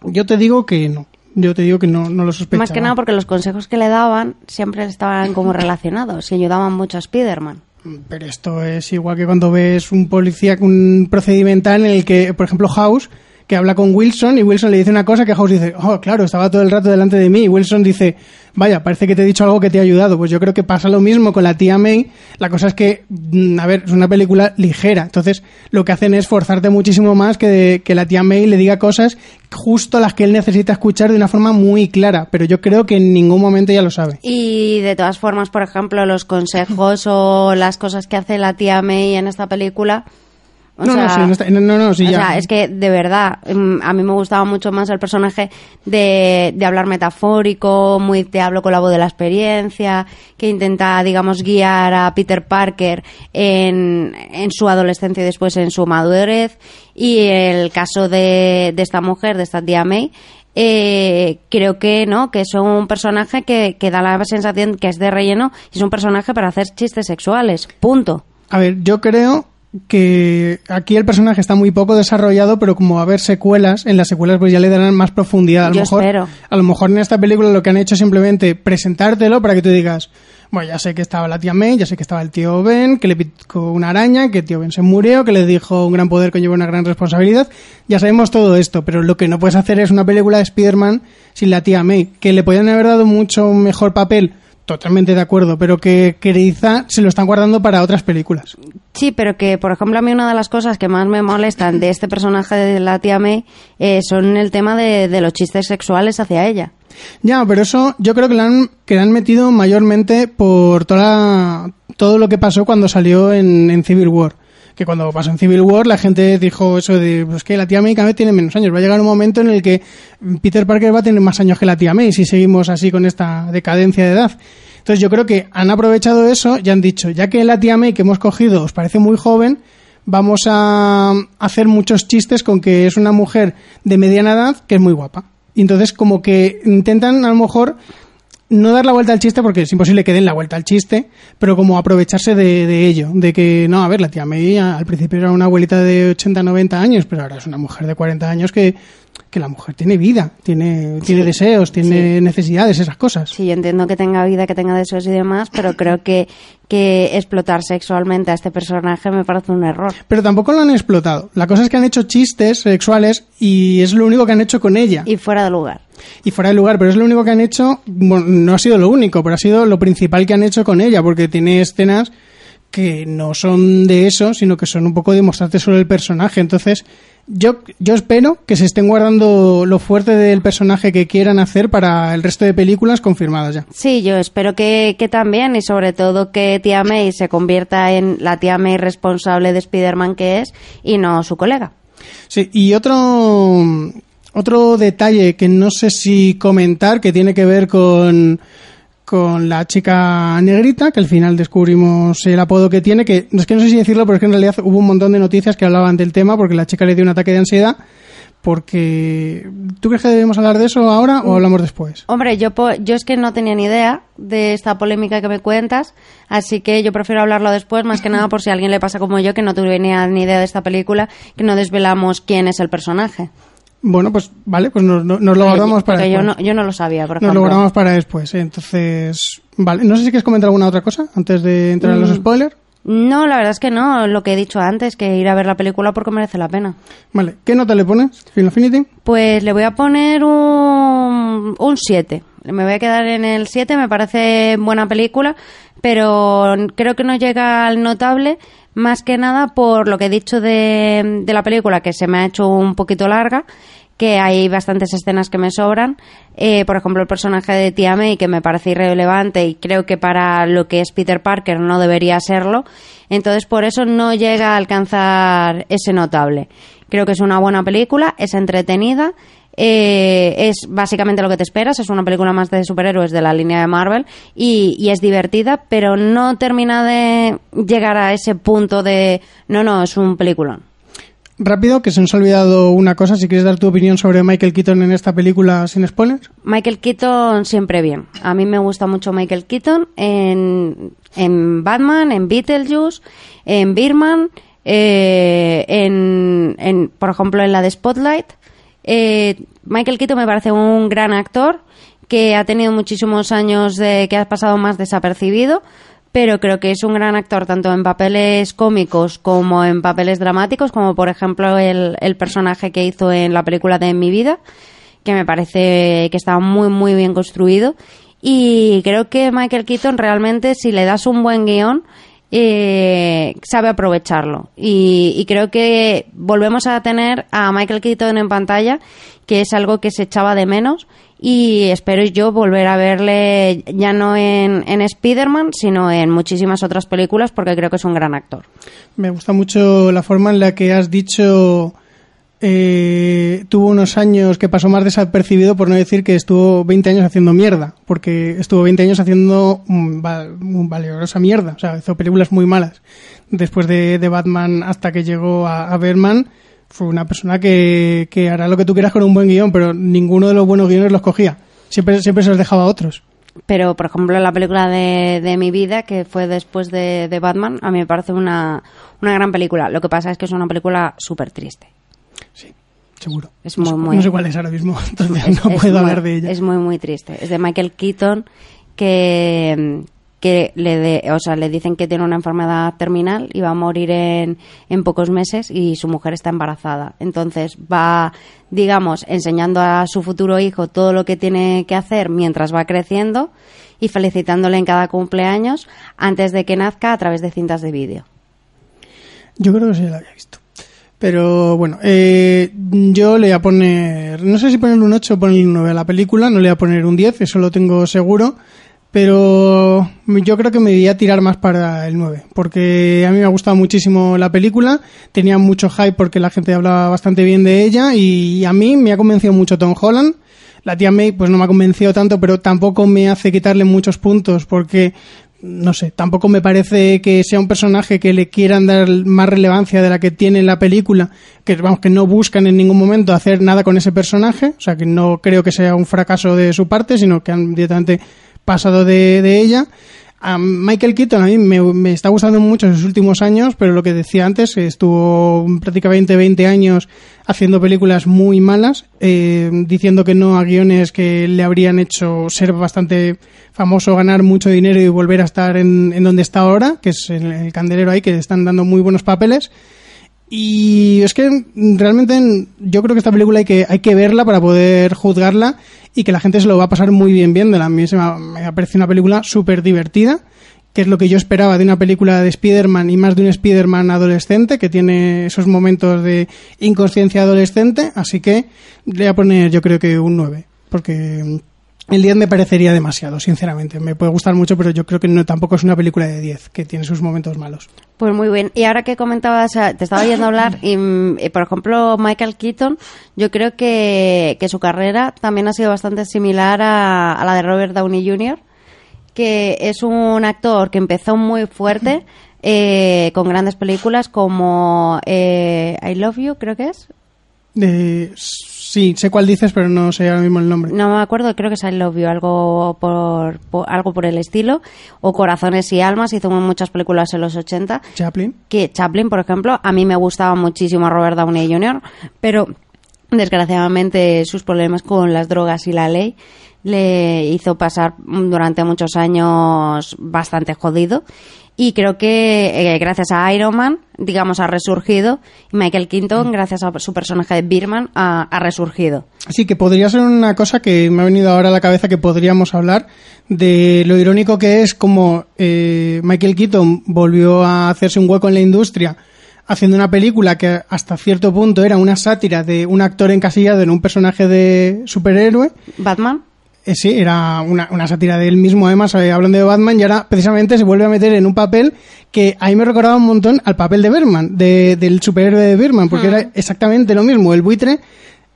Yo te digo que no. Yo te digo que no, no lo sospechaba. Más que nada porque los consejos que le daban siempre estaban como relacionados y ayudaban mucho a Spider-Man. Pero esto es igual que cuando ves un policía, un procedimental en el que, por ejemplo, House, que habla con Wilson y Wilson le dice una cosa que House dice, oh, claro, estaba todo el rato delante de mí. Wilson dice, vaya, parece que te he dicho algo que te ha ayudado. Pues yo creo que pasa lo mismo con la tía May. La cosa es que, mm, a ver, es una película ligera. Entonces, lo que hacen es forzarte muchísimo más que, que la tía May le diga cosas justo las que él necesita escuchar de una forma muy clara. Pero yo creo que en ningún momento ya lo sabe. Y de todas formas, por ejemplo, los consejos o las cosas que hace la tía May en esta película, O no, sea, no, sí, no, está- no, no, sí, o ya. sea, es que de verdad, mm, a mí me gustaba mucho más el personaje de, de hablar metafórico, muy te hablo con la voz de la experiencia, que intenta, digamos, guiar a Peter Parker en, en su adolescencia y después en su madurez. Y el caso de, de esta mujer, de esta tía May, eh, creo que no, que es un personaje que, que da la sensación que es de relleno y es un personaje para hacer chistes sexuales. Punto. A ver, yo creo que aquí el personaje está muy poco desarrollado, pero como va a haber secuelas, en las secuelas pues ya le darán más profundidad. A lo Yo mejor, espero. a lo mejor en esta película lo que han hecho es simplemente presentártelo para que tú digas, bueno, ya sé que estaba la tía May, ya sé que estaba el tío Ben, que le picó una araña, que el tío Ben se murió, que le dijo un gran poder conlleva una gran responsabilidad. Ya sabemos todo esto, pero lo que no puedes hacer es una película de Spider-Man sin la tía May, que le podían haber dado mucho mejor papel. Totalmente de acuerdo, pero que quizá se lo están guardando para otras películas. Sí, pero que, por ejemplo, a mí una de las cosas que más me molestan de este personaje de la tía May eh, son el tema de, de los chistes sexuales hacia ella. Ya, pero eso yo creo que lo han, que lo han metido mayormente por toda la- todo lo que pasó cuando salió en, en Civil War. Que cuando pasó en Civil War la gente dijo eso de pues que la tía May cada vez tiene menos años. Va a llegar un momento en el que Peter Parker va a tener más años que la tía May si seguimos así con esta decadencia de edad. Entonces yo creo que han aprovechado eso y han dicho, ya que la tía May que hemos cogido os parece muy joven, vamos a hacer muchos chistes con que es una mujer de mediana edad que es muy guapa. Y entonces como que intentan a lo mejor no dar la vuelta al chiste porque es imposible que den la vuelta al chiste, pero como aprovecharse de, de ello, de que no, a ver, la tía May al principio era una abuelita de 80, 90 años, pero ahora es una mujer de 40 años que, que la mujer tiene vida, tiene, tiene deseos, tiene necesidades, esas cosas. Sí, yo entiendo que tenga vida, que tenga deseos y demás, pero creo que, que explotar sexualmente a este personaje me parece un error. Pero tampoco lo han explotado. La cosa es que han hecho chistes sexuales y es lo único que han hecho con ella. Y fuera de lugar. y fuera de lugar, pero es lo único que han hecho, bueno, no ha sido lo único, pero ha sido lo principal que han hecho con ella, porque tiene escenas que no son de eso, sino que son un poco de mostrarte solo el personaje. Entonces, yo, yo espero que se estén guardando lo fuerte del personaje que quieran hacer para el resto de películas confirmadas ya. Sí, yo espero que, que también y sobre todo que tía May se convierta en la tía May responsable de Spider-Man que es y no su colega. Sí, y otro, otro detalle que no sé si comentar, que tiene que ver con, con la chica negrita, que al final descubrimos el apodo que tiene, que es que no sé si decirlo, pero es que en realidad hubo un montón de noticias que hablaban del tema, porque la chica le dio un ataque de ansiedad, porque... ¿Tú crees que debemos hablar de eso ahora o hablamos después? Hombre, yo, yo es que no tenía ni idea de esta polémica que me cuentas, así que yo prefiero hablarlo después, más que nada por si alguien le pasa como yo, que no tenía ni idea de esta película, que no desvelamos quién es el personaje. Bueno, pues vale, pues nos, nos lo guardamos para Porque yo después. no, yo no lo sabía, por Nos lo guardamos para después, ¿eh? entonces... Vale, no sé si quieres comentar alguna otra cosa antes de entrar en los Mm. spoilers. No, la verdad es que no. Lo que he dicho antes, que ir a ver la película porque merece la pena. Vale, ¿qué nota le pones? Film Affinity. Pues le voy a poner un, un 7. Me voy a quedar en el 7, me parece buena película, pero creo que no llega al notable, más que nada por lo que he dicho de, la película, que se me ha hecho un poquito larga, que hay bastantes escenas que me sobran. Eh, por ejemplo, el personaje de Tia May, que me parece irrelevante y creo que para lo que es Peter Parker no debería serlo. Entonces, por eso no llega a alcanzar ese notable. Creo que es una buena película, es entretenida. Eh, es básicamente lo que te esperas, es una película más de superhéroes de la línea de Marvel y, y es divertida, pero no termina de llegar a ese punto de no, no, es un peliculón. Rápido, que se nos ha olvidado una cosa. Si quieres dar tu opinión sobre Michael Keaton en esta película sin spoilers. Michael Keaton siempre bien. A mí me gusta mucho Michael Keaton en, en Batman, en Beetlejuice, en Birman, eh, en, en, por ejemplo, en la de Spotlight. Eh, Michael Keaton me parece un gran actor que ha tenido muchísimos años de que ha pasado más desapercibido, pero creo que es un gran actor tanto en papeles cómicos como en papeles dramáticos, como por ejemplo el, personaje que hizo en la película de mi vida que me parece que está muy, muy bien construido. Y creo que Michael Keaton realmente, si le das un buen guion, eh, sabe aprovecharlo. Y, y creo que volvemos a tener a Michael Keaton en pantalla, que es algo que se echaba de menos y espero yo volver a verle ya no en, en Spider-Man, sino en muchísimas otras películas porque creo que es un gran actor. Me gusta mucho la forma en la que has dicho eh, tuvo unos años que pasó más desapercibido por no decir que estuvo 20 años haciendo mierda, porque estuvo 20 años haciendo un, un valiosa mierda, o sea, hizo películas muy malas. Después de, de Batman hasta que llegó a, a Berman, fue una persona que, que hará lo que tú quieras con un buen guion, pero ninguno de los buenos guiones los cogía. Siempre, siempre se los dejaba a otros. Pero, por ejemplo, la película de, de mi vida, que fue después de, de Batman, a mí me parece una, una gran película. Lo que pasa es que es una película súper triste. Seguro. Es no, muy, sé, muy- no sé cuál es ahora mismo, entonces Es- no es puedo muy- hablar de ella. Es muy, muy triste. Es de Michael Keaton, que, que le, de- o sea, le dicen que tiene una enfermedad terminal y va a morir en, en pocos meses y su mujer está embarazada. Entonces va, digamos, enseñando a su futuro hijo todo lo que tiene que hacer mientras va creciendo y felicitándole en cada cumpleaños antes de que nazca a través de cintas de vídeo. Yo creo que sí la había visto. Pero bueno, eh, yo le voy a poner, no sé si ponerle un 8 o ponerle un 9 a la película, no le voy a poner un 10, eso lo tengo seguro, pero yo creo que me voy a tirar más para el 9, porque a mí me ha gustado muchísimo la película, tenía mucho hype porque la gente hablaba bastante bien de ella y a mí me ha convencido mucho Tom Holland. La tía May pues no me ha convencido tanto, pero tampoco me hace quitarle muchos puntos porque no sé, tampoco me parece que sea un personaje que le quieran dar más relevancia de la que tiene en la película, que vamos, que no buscan en ningún momento hacer nada con ese personaje, o sea que no creo que sea un fracaso de su parte, sino que han directamente pasado de, de ella. Michael Keaton a mí me, está gustando mucho en sus últimos años, pero lo que decía antes, estuvo prácticamente 20 años haciendo películas muy malas, eh, diciendo que no a guiones que le habrían hecho ser bastante famoso, ganar mucho dinero y volver a estar en, en donde está ahora, que es el candelero ahí, que están dando muy buenos papeles. Y es que realmente yo creo que esta película hay que, hay que verla para poder juzgarla y que la gente se lo va a pasar muy bien viéndola. A mí se me ha, parecido una película súper divertida, que es lo que yo esperaba de una película de Spider-Man y más de un Spider-Man adolescente, que tiene esos momentos de inconsciencia adolescente. Así que le voy a poner yo creo que un 9, porque el 10 me parecería demasiado, sinceramente. Me puede gustar mucho, pero yo creo que no tampoco es una película de 10, que tiene sus momentos malos. Pues muy bien. Y ahora que comentabas, eh, te estaba oyendo hablar, y, mm, y, por ejemplo, Michael Keaton, yo creo que, que su carrera también ha sido bastante similar a, a la de Robert Downey Jr., que es un actor que empezó muy fuerte, eh, con grandes películas como eh, I Love You, creo que es. De, sí, sé cuál dices, pero no sé ahora mismo el nombre. No me acuerdo, creo que es I Love You, algo por, por- algo por el estilo. O Corazones y Almas, hizo muchas películas en los 80 Chaplin. que Chaplin, por ejemplo, a mí me gustaba muchísimo Robert Downey Jr., pero desgraciadamente sus problemas con las drogas y la ley le hizo pasar durante muchos años bastante jodido. Y creo que eh, gracias a Iron Man, digamos, ha resurgido. Y Michael Keaton, gracias a su personaje de Birman, ha, ha resurgido. Sí, que podría ser una cosa que me ha venido ahora a la cabeza que podríamos hablar de lo irónico que es como eh, Michael Keaton volvió a hacerse un hueco en la industria haciendo una película que hasta cierto punto era una sátira de un actor encasillado en un personaje de superhéroe. Batman. Eh, sí, era una, una sátira de él mismo, además, eh, hablando de Batman, y ahora precisamente se vuelve a meter en un papel que a mí me recordaba un montón al papel de Berman, de, del superhéroe de Berman, porque era exactamente lo mismo. El buitre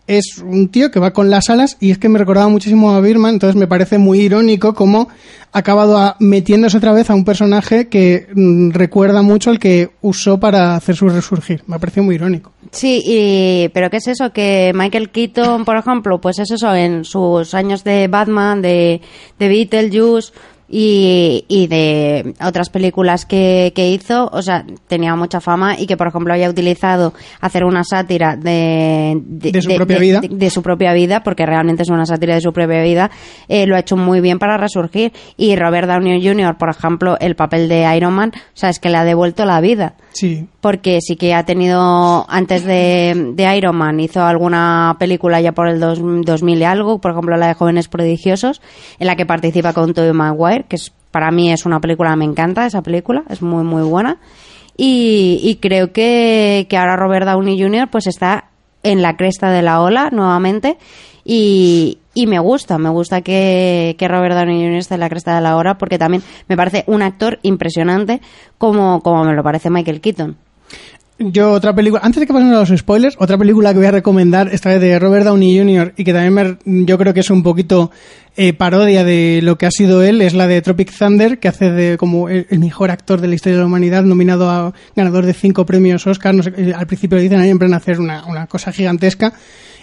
es un tío que va con las alas y es que me recordaba muchísimo a Birman, entonces me parece muy irónico cómo ha acabado metiéndose otra vez a un personaje que mm, recuerda mucho al que usó para hacer su resurgir. Me parece muy irónico. Sí, y, pero ¿qué es eso? Que Michael Keaton, por ejemplo, pues es eso, en sus años de Batman, de, de Beetlejuice y, y de otras películas que, que hizo, o sea, tenía mucha fama y que, por ejemplo, haya utilizado hacer una sátira de... De su propia vida. De, de su propia vida, porque realmente es una sátira de su propia vida, eh, lo ha hecho muy bien para resurgir. Y Robert Downey Jr., por ejemplo, el papel de Iron Man, o sea, es que le ha devuelto la vida Sí, porque sí que ha tenido, antes de, de Iron Man, hizo alguna película ya por el dos- 2000 y algo, por ejemplo la de Jóvenes Prodigiosos, en la que participa con Tobey Maguire, que es, para mí es una película, me encanta esa película, es muy muy buena. Y, y creo que, que ahora Robert Downey Jr. pues está en la cresta de la ola nuevamente Y, me gusta, me gusta que, Robert Downey Jr. esté en la cresta de la hora porque también me parece un actor impresionante como, como me lo parece Michael Keaton. Yo otra película, antes de que pasemos a los spoilers, otra película que voy a recomendar, esta vez de Robert Downey Jr. y que también me- yo creo que es un poquito eh, parodia de lo que ha sido él, es la de Tropic Thunder, que hace de como el, mejor actor de la historia de la humanidad, nominado a ganador de cinco premios Oscar. No sé, eh, al principio le dicen ahí en plan hacer una, una cosa gigantesca.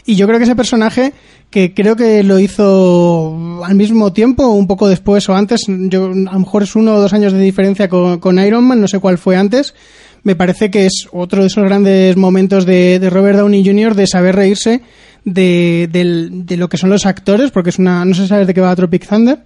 Y yo creo que ese personaje, que creo que lo hizo al mismo tiempo, un poco después o antes, yo, a lo mejor es uno o dos años de diferencia con, con Iron Man, no sé cuál fue antes, me parece que es otro de esos grandes momentos de, de Robert Downey Jr. de saber reírse de, del- de lo que son los actores, porque es una, no sé sabes de qué va Tropic Thunder.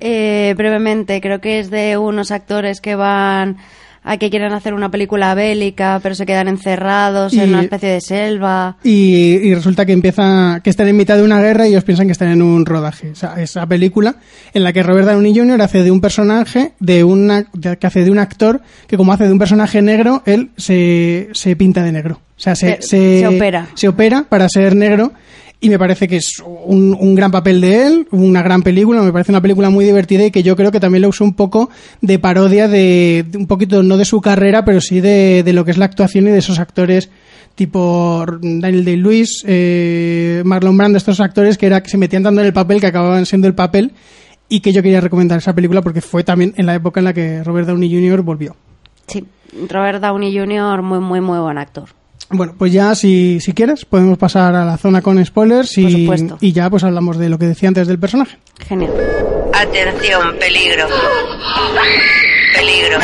Eh, brevemente, creo que es de unos actores que van a que quieren hacer una película bélica, pero se quedan encerrados Y- en una especie de selva. Y, y resulta que empieza que están en mitad de una guerra y ellos piensan que están en un rodaje. O sea, esa película en la que Robert Downey Jr. hace de un personaje, de una, de- que hace de un actor que como hace de un personaje negro, él se, se pinta de negro. O sea, se, Se- se opera. se opera para ser negro y me parece que es un, un gran papel de él, una gran película, me parece una película muy divertida y que yo creo que también lo usó un poco de parodia de, un poquito, no de su carrera, pero sí de, de lo que es la actuación y de esos actores tipo Daniel Day-Lewis, eh, Marlon Brando, estos actores que era que se metían tanto en el papel que acababan siendo el papel y que yo quería recomendar esa película porque fue también en la época en la que Robert Downey Jr. volvió. Sí, Robert Downey Jr., muy, muy, muy buen actor. Bueno, pues ya si, si quieres podemos pasar a la zona con spoilers y, y ya pues hablamos de lo que decía antes del personaje. Genial. Atención, peligro. Peligro.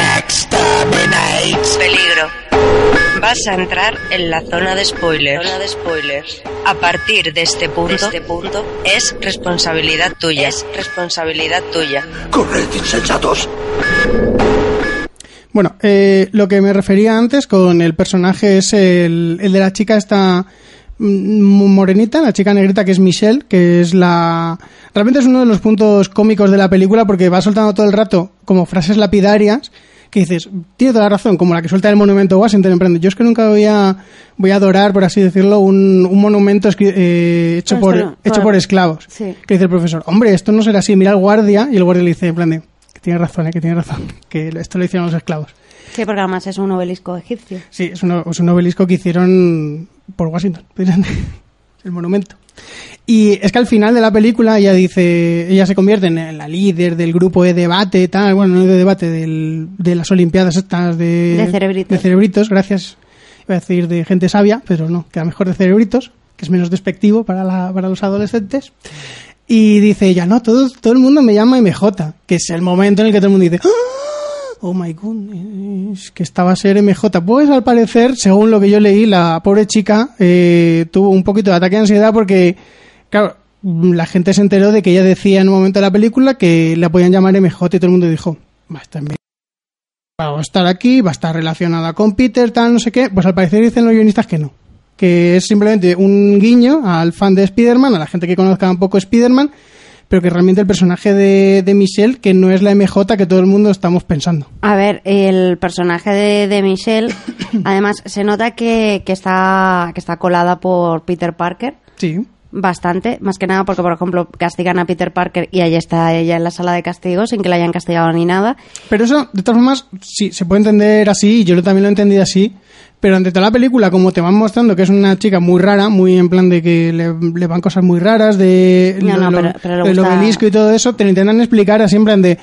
Peligro. Vas a entrar en la zona de spoilers. Zona de spoilers. A partir de este punto, este punto es responsabilidad tuya. Es responsabilidad tuya. ¡Corred, insensatos! Bueno, eh, lo que me refería antes con el personaje es el, el de la chica esta mm, morenita, la chica negrita que es Michelle, que es la... Realmente es uno de los puntos cómicos de la película porque va soltando todo el rato como frases lapidarias que dices, tiene toda la razón, como la que suelta el monumento Washington en plan, Yo es que nunca voy a, voy a adorar, por así decirlo, un, un monumento eh, hecho, por, esto no, hecho claro. por esclavos. Sí. Que dice el profesor, hombre, esto no será así, mira al guardia, y el guardia le dice, en plan de, que tiene razón, eh, que tiene razón, que esto lo hicieron los esclavos. Sí, porque además es un obelisco egipcio. Sí, es un, es un obelisco que hicieron por Washington, el monumento. Y es que al final de la película ella dice, ella se convierte en la líder del grupo de debate, tal, bueno, no de debate, del, de las Olimpiadas estas de, De cerebritos. de cerebritos, gracias, iba a decir de gente sabia, pero no, queda mejor de cerebritos, que es menos despectivo para, la, para los adolescentes. Y dice ella, no, todo, todo el mundo me llama MJ, que es el momento en el que todo el mundo dice, "Ah, oh my goodness, que esta va a ser MJ. Pues al parecer, según lo que yo leí, la pobre chica eh, tuvo un poquito de ataque de ansiedad porque, claro, la gente se enteró de que ella decía en un momento de la película que la podían llamar MJ y todo el mundo dijo, va a estar. Va a estar aquí, va a estar relacionada con Peter, tal, no sé qué. Pues al parecer dicen los guionistas que no. Que es simplemente un guiño al fan de Spider-Man, a la gente que conozca un poco Spider-Man, pero que realmente el personaje de, de Michelle, que no es la MJ que todo el mundo estamos pensando. A ver, el personaje de, de Michelle, además, se nota que, que está, que está colada por Peter Parker. Sí. Bastante, más que nada porque, por ejemplo, castigan a Peter Parker y ahí está ella en la sala de castigo sin que la hayan castigado ni nada. Pero eso, de todas formas, sí, se puede entender así, y yo también lo he entendido así, pero ante toda la película, como te van mostrando que es una chica muy rara, muy en plan de que le, le van cosas muy raras, de No, no, lo- pero- el obelisco y todo eso, te lo intentan explicar así en plan de,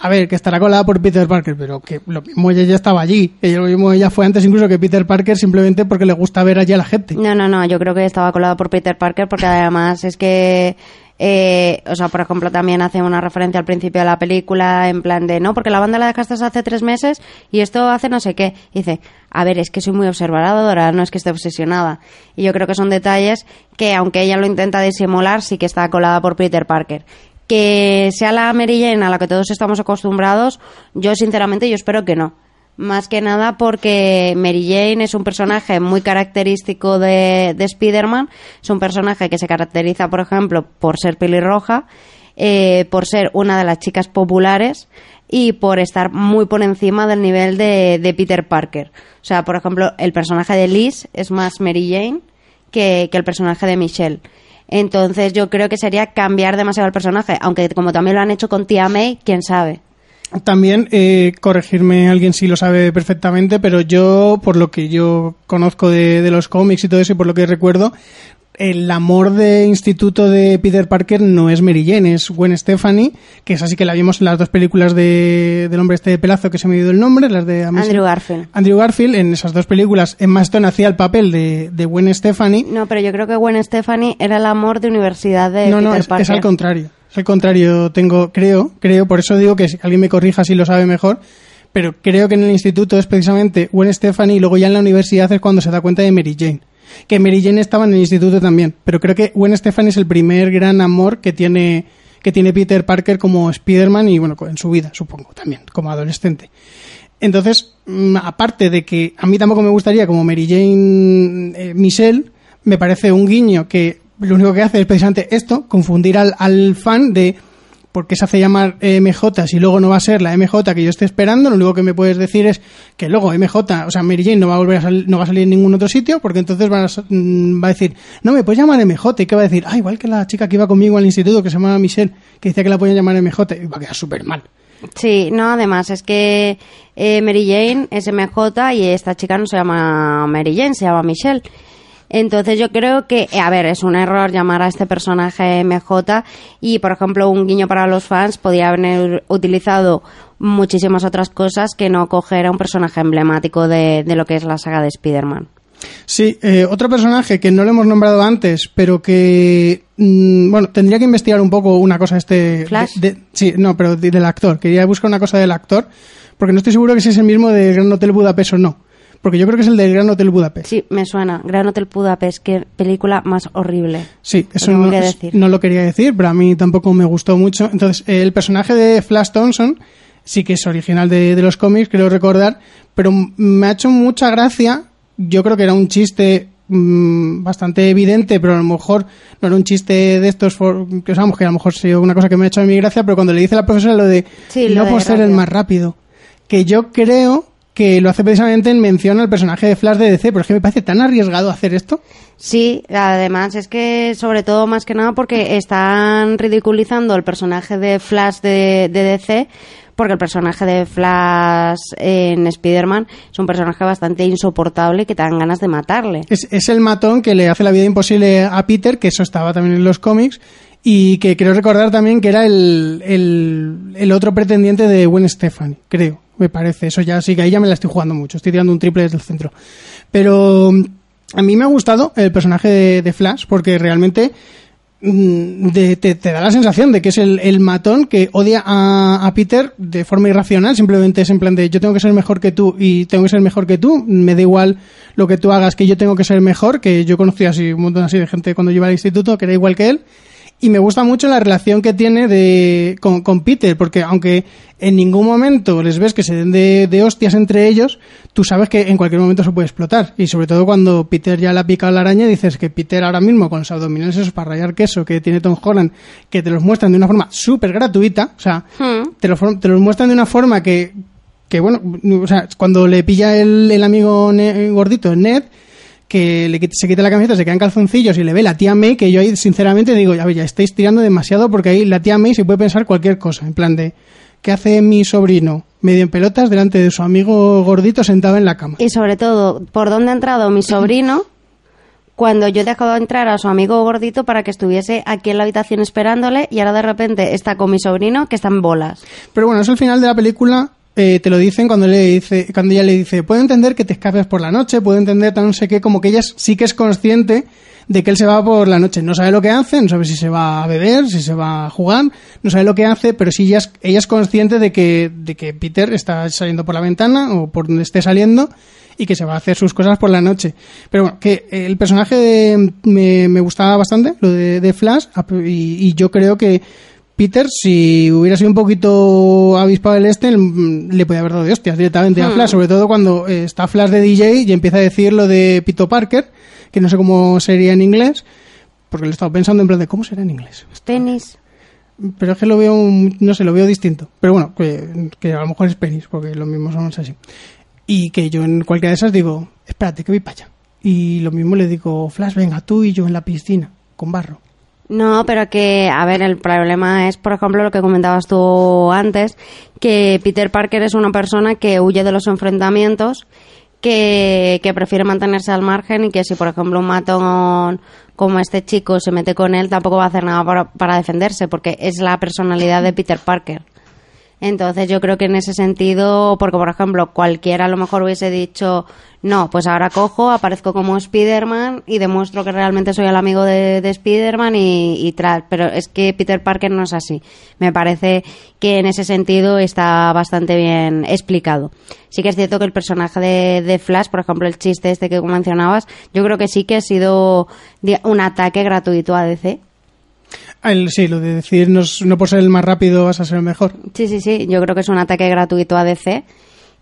a ver, que estará colada por Peter Parker, pero que lo mismo ella ya estaba allí, ella, lo mismo ella fue antes incluso que Peter Parker simplemente porque le gusta ver allí a la gente. No, no, no, yo creo que estaba colado por Peter Parker porque además es que, eh, o sea, por ejemplo, también hace una referencia al principio de la película en plan de, no, porque la banda la dejaste hace tres meses y esto hace no sé qué. Dice, a ver, es que soy muy observadora, no es que esté obsesionada. Y yo creo que son detalles que, aunque ella lo intenta disimular, sí que está colada por Peter Parker. Que sea la Mary Jane a la que todos estamos acostumbrados, yo sinceramente yo espero que no. Más que nada porque Mary Jane es un personaje muy característico de, de Spider-Man. Es un personaje que se caracteriza, por ejemplo, por ser pelirroja, eh, por ser una de las chicas populares y por estar muy por encima del nivel de, de Peter Parker. O sea, por ejemplo, el personaje de Liz es más Mary Jane que, que el personaje de Michelle. Entonces yo creo que sería cambiar demasiado el personaje, aunque como también lo han hecho con Tia May, quién sabe. También, eh, corregirme alguien si lo sabe perfectamente, pero yo, por lo que yo conozco de, de los cómics y todo eso, y por lo que recuerdo, el amor de instituto de Peter Parker no es Mary Jane, es Gwen Stefani, que es así que la vimos en las dos películas de, del hombre este de pelazo que se me ha ido el nombre, las de Amazing- Andrew Garfield. Andrew Garfield, en esas dos películas, Emma Stone hacía el papel de, de Gwen Stefani. No, pero yo creo que Gwen Stefani era el amor de universidad de no, no, es, Parker. es al contrario. Es al contrario, tengo, creo, creo, por eso digo que si alguien me corrija si lo sabe mejor, pero creo que en el instituto es precisamente Gwen Stefani y luego ya en la universidad es cuando se da cuenta de Mary Jane. Que Mary Jane estaba en el instituto también, pero creo que Gwen Stefani es el primer gran amor que tiene, que tiene Peter Parker como Spider-Man y bueno, en su vida, supongo, también, como adolescente. Entonces, mm, aparte de que a mí tampoco me gustaría como Mary Jane eh, Michelle, me parece un guiño que lo único que hace es precisamente esto, confundir al, al fan de por qué se hace llamar MJ si luego no va a ser la MJ que yo esté esperando, lo único que me puedes decir es que luego MJ, o sea, Mary Jane no va a volver a sal- no va a salir en ningún otro sitio, porque entonces mm, va a decir, no, me puedes llamar MJ, y qué va a decir, ah, igual que la chica que iba conmigo al instituto, que se llama Michelle, que decía que la podían llamar MJ, y va a quedar súper mal. Sí, no, además es que eh, Mary Jane es MJ y esta chica no se llama Mary Jane, se llama Michelle. Entonces yo creo que, eh, a ver, es un error llamar a este personaje MJ y, por ejemplo, un guiño para los fans podía haber utilizado muchísimas otras cosas que no coger a un personaje emblemático de, de lo que es la saga de Spider-Man. Sí, eh, otro personaje que no lo hemos nombrado antes, pero que, mm, bueno, tendría que investigar un poco una cosa este... ¿Flash? de- de- sí, no, pero de- del actor. Quería buscar una cosa del actor, porque no estoy seguro que si es el mismo del Gran Hotel Budapest o no. Porque yo creo que es el del Gran Hotel Budapest. Sí, me suena. Gran Hotel Budapest, qué película más horrible. Sí, eso no, decir. no lo quería decir, pero a mí tampoco me gustó mucho. Entonces, el personaje de Flash Thompson sí que es original de, de los cómics, creo recordar, pero me ha hecho mucha gracia. Yo creo que era un chiste mm, bastante evidente, pero a lo mejor no era un chiste de estos for- que sabemos que a lo mejor ha sido una cosa que me ha hecho a mi gracia, pero cuando le dice a la profesora lo de Sí, "Y lo no de por ser el rápido". más rápido, que yo creo que lo hace precisamente en mención al personaje de Flash de DC, pero es que me parece tan arriesgado hacer esto. Sí, además es que sobre todo más que nada porque están ridiculizando el personaje de Flash de, de DC porque el personaje de Flash en Spider-Man es un personaje bastante insoportable que te dan ganas de matarle. Es, es el matón que le hace la vida imposible a Peter, que eso estaba también en los cómics, y que creo recordar también que era el, el, el otro pretendiente de Gwen Stefani, creo, me parece. Eso ya sí que ahí ya me la estoy jugando mucho, estoy tirando un triple desde el centro. Pero mm, a mí me ha gustado el personaje de, Flash, porque realmente mm, de- te, te da la sensación de que es el, el matón que odia a, a Peter de forma irracional, simplemente es en plan de yo tengo que ser mejor que tú y tengo que ser mejor que tú, me da igual lo que tú hagas, que yo tengo que ser mejor, que yo conocí así un montón así de gente cuando yo iba al instituto que era igual que él. Y me gusta mucho la relación que tiene de, con, con Peter, porque aunque en ningún momento les ves que se den de, de hostias entre ellos, tú sabes que en cualquier momento se puede explotar. Y sobre todo cuando Peter ya le ha picado la araña, dices que Peter ahora mismo con los abdominales esos para rayar queso que tiene Tom Holland, que te los muestran de una forma súper gratuita, o sea, Hmm. te, los, te los muestran de una forma que, que bueno, o sea, cuando le pilla el, el amigo Ne- gordito, Ned, que le se quita la camiseta, se quedan calzoncillos y le ve la tía May, que yo ahí sinceramente digo, a ver, ya estáis tirando demasiado porque ahí la tía May se puede pensar cualquier cosa, en plan de, ¿qué hace mi sobrino medio en pelotas delante de su amigo gordito sentado en la cama? Y sobre todo, ¿por dónde ha entrado mi sobrino cuando yo he dejado entrar a su amigo gordito para que estuviese aquí en la habitación esperándole y ahora de repente está con mi sobrino que está en bolas? Pero bueno, eso al final de la película eh, te lo dicen cuando le dice, cuando ella le dice, puedo entender que te escapes por la noche, puedo entender tal no sé qué, como que ella sí que es consciente de que él se va por la noche. No sabe lo que hace, no sabe si se va a beber, si se va a jugar, no sabe lo que hace, pero sí ella es, ella es consciente de que, de que Peter está saliendo por la ventana o por donde esté saliendo y que se va a hacer sus cosas por la noche. Pero bueno, que el personaje de- me, me gustaba bastante, lo de, Flash, y yo creo que Peter, si hubiera sido un poquito avispado el este, mm, le podía haber dado de hostias directamente a Flash, sobre todo cuando eh, está Flash de DJ y empieza a decir lo de Pito Parker, que no sé cómo sería en inglés, porque lo he estado pensando en plan de cómo será en inglés. Tenis. Pero es que lo veo, no sé, lo veo distinto. Pero bueno, que, que a lo mejor es penis, porque lo mismo son así. Y que yo en cualquiera de esas digo, espérate, que voy para allá. Y lo mismo le digo, Flash, venga, tú y yo en la piscina, con barro. No, pero que, a ver, el problema es, por ejemplo, lo que comentabas tú antes, que Peter Parker es una persona que huye de los enfrentamientos, que, que prefiere mantenerse al margen y que si, por ejemplo, un matón como este chico se mete con él, tampoco va a hacer nada para, para defenderse, porque es la personalidad de Peter Parker. Entonces yo creo que en ese sentido, porque por ejemplo cualquiera a lo mejor hubiese dicho, no, pues ahora cojo, aparezco como Spider-Man y demuestro que realmente soy el amigo de, de Spider-Man y, y pero es que Peter Parker no es así. Me parece que en ese sentido está bastante bien explicado. Sí que es cierto que el personaje de, de Flash, por ejemplo el chiste este que mencionabas, yo creo que sí que ha sido un ataque gratuito a DC. Sí, lo de decir no, por ser el más rápido vas a ser el mejor. Sí, sí, sí, yo creo que es un ataque gratuito a DC.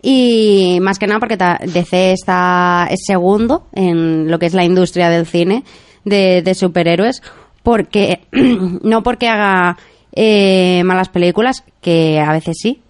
Y más que nada porque DC está, es segundo en lo que es la industria del cine de, de superhéroes, porque no porque haga eh, malas películas, que a veces sí,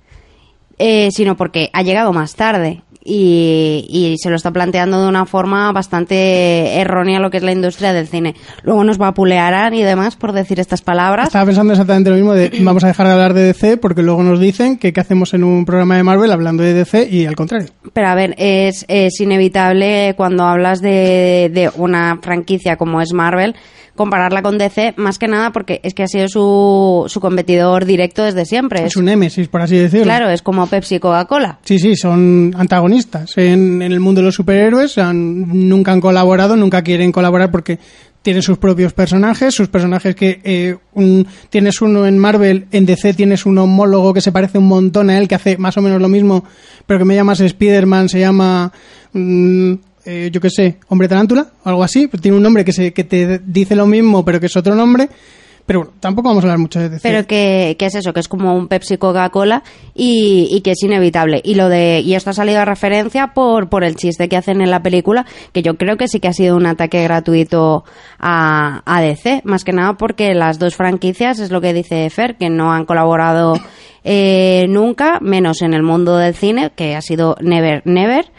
eh, sino porque ha llegado más tarde y, y se lo está planteando de una forma bastante errónea lo que es la industria del cine. Luego nos vapulearán y demás por decir estas palabras. Estaba pensando exactamente lo mismo de vamos a dejar de hablar de DC porque luego nos dicen que qué hacemos en un programa de Marvel hablando de DC y al contrario. Pero a ver, es, es inevitable cuando hablas de, de una franquicia como es Marvel compararla con DC, más que nada porque es que ha sido su, su competidor directo desde siempre. Es un némesis, por así decirlo. Claro, es como Pepsi y Coca-Cola. Sí, sí, son antagonistas en, el mundo de los superhéroes. nunca han colaborado, nunca quieren colaborar porque tienen sus propios personajes, sus personajes que eh, un- tienes uno en Marvel, en DC tienes un homólogo que se parece un montón a él, que hace más o menos lo mismo, pero que me llamas Spider-Man, se llama, mm, eh, yo qué sé, Hombre Tarántula, algo así, pero tiene un nombre que, se, que te dice lo mismo, pero que es otro nombre. Pero bueno, tampoco vamos a hablar mucho de DC. Pero que, es eso, que es como un Pepsi Coca-Cola y, y que es inevitable. Y lo de y esto ha salido a referencia por, por el chiste que hacen en la película, que yo creo que sí que ha sido un ataque gratuito a, a DC, más que nada porque las dos franquicias, es lo que dice Fer, que no han colaborado eh, nunca, menos en el mundo del cine, que ha sido never, never.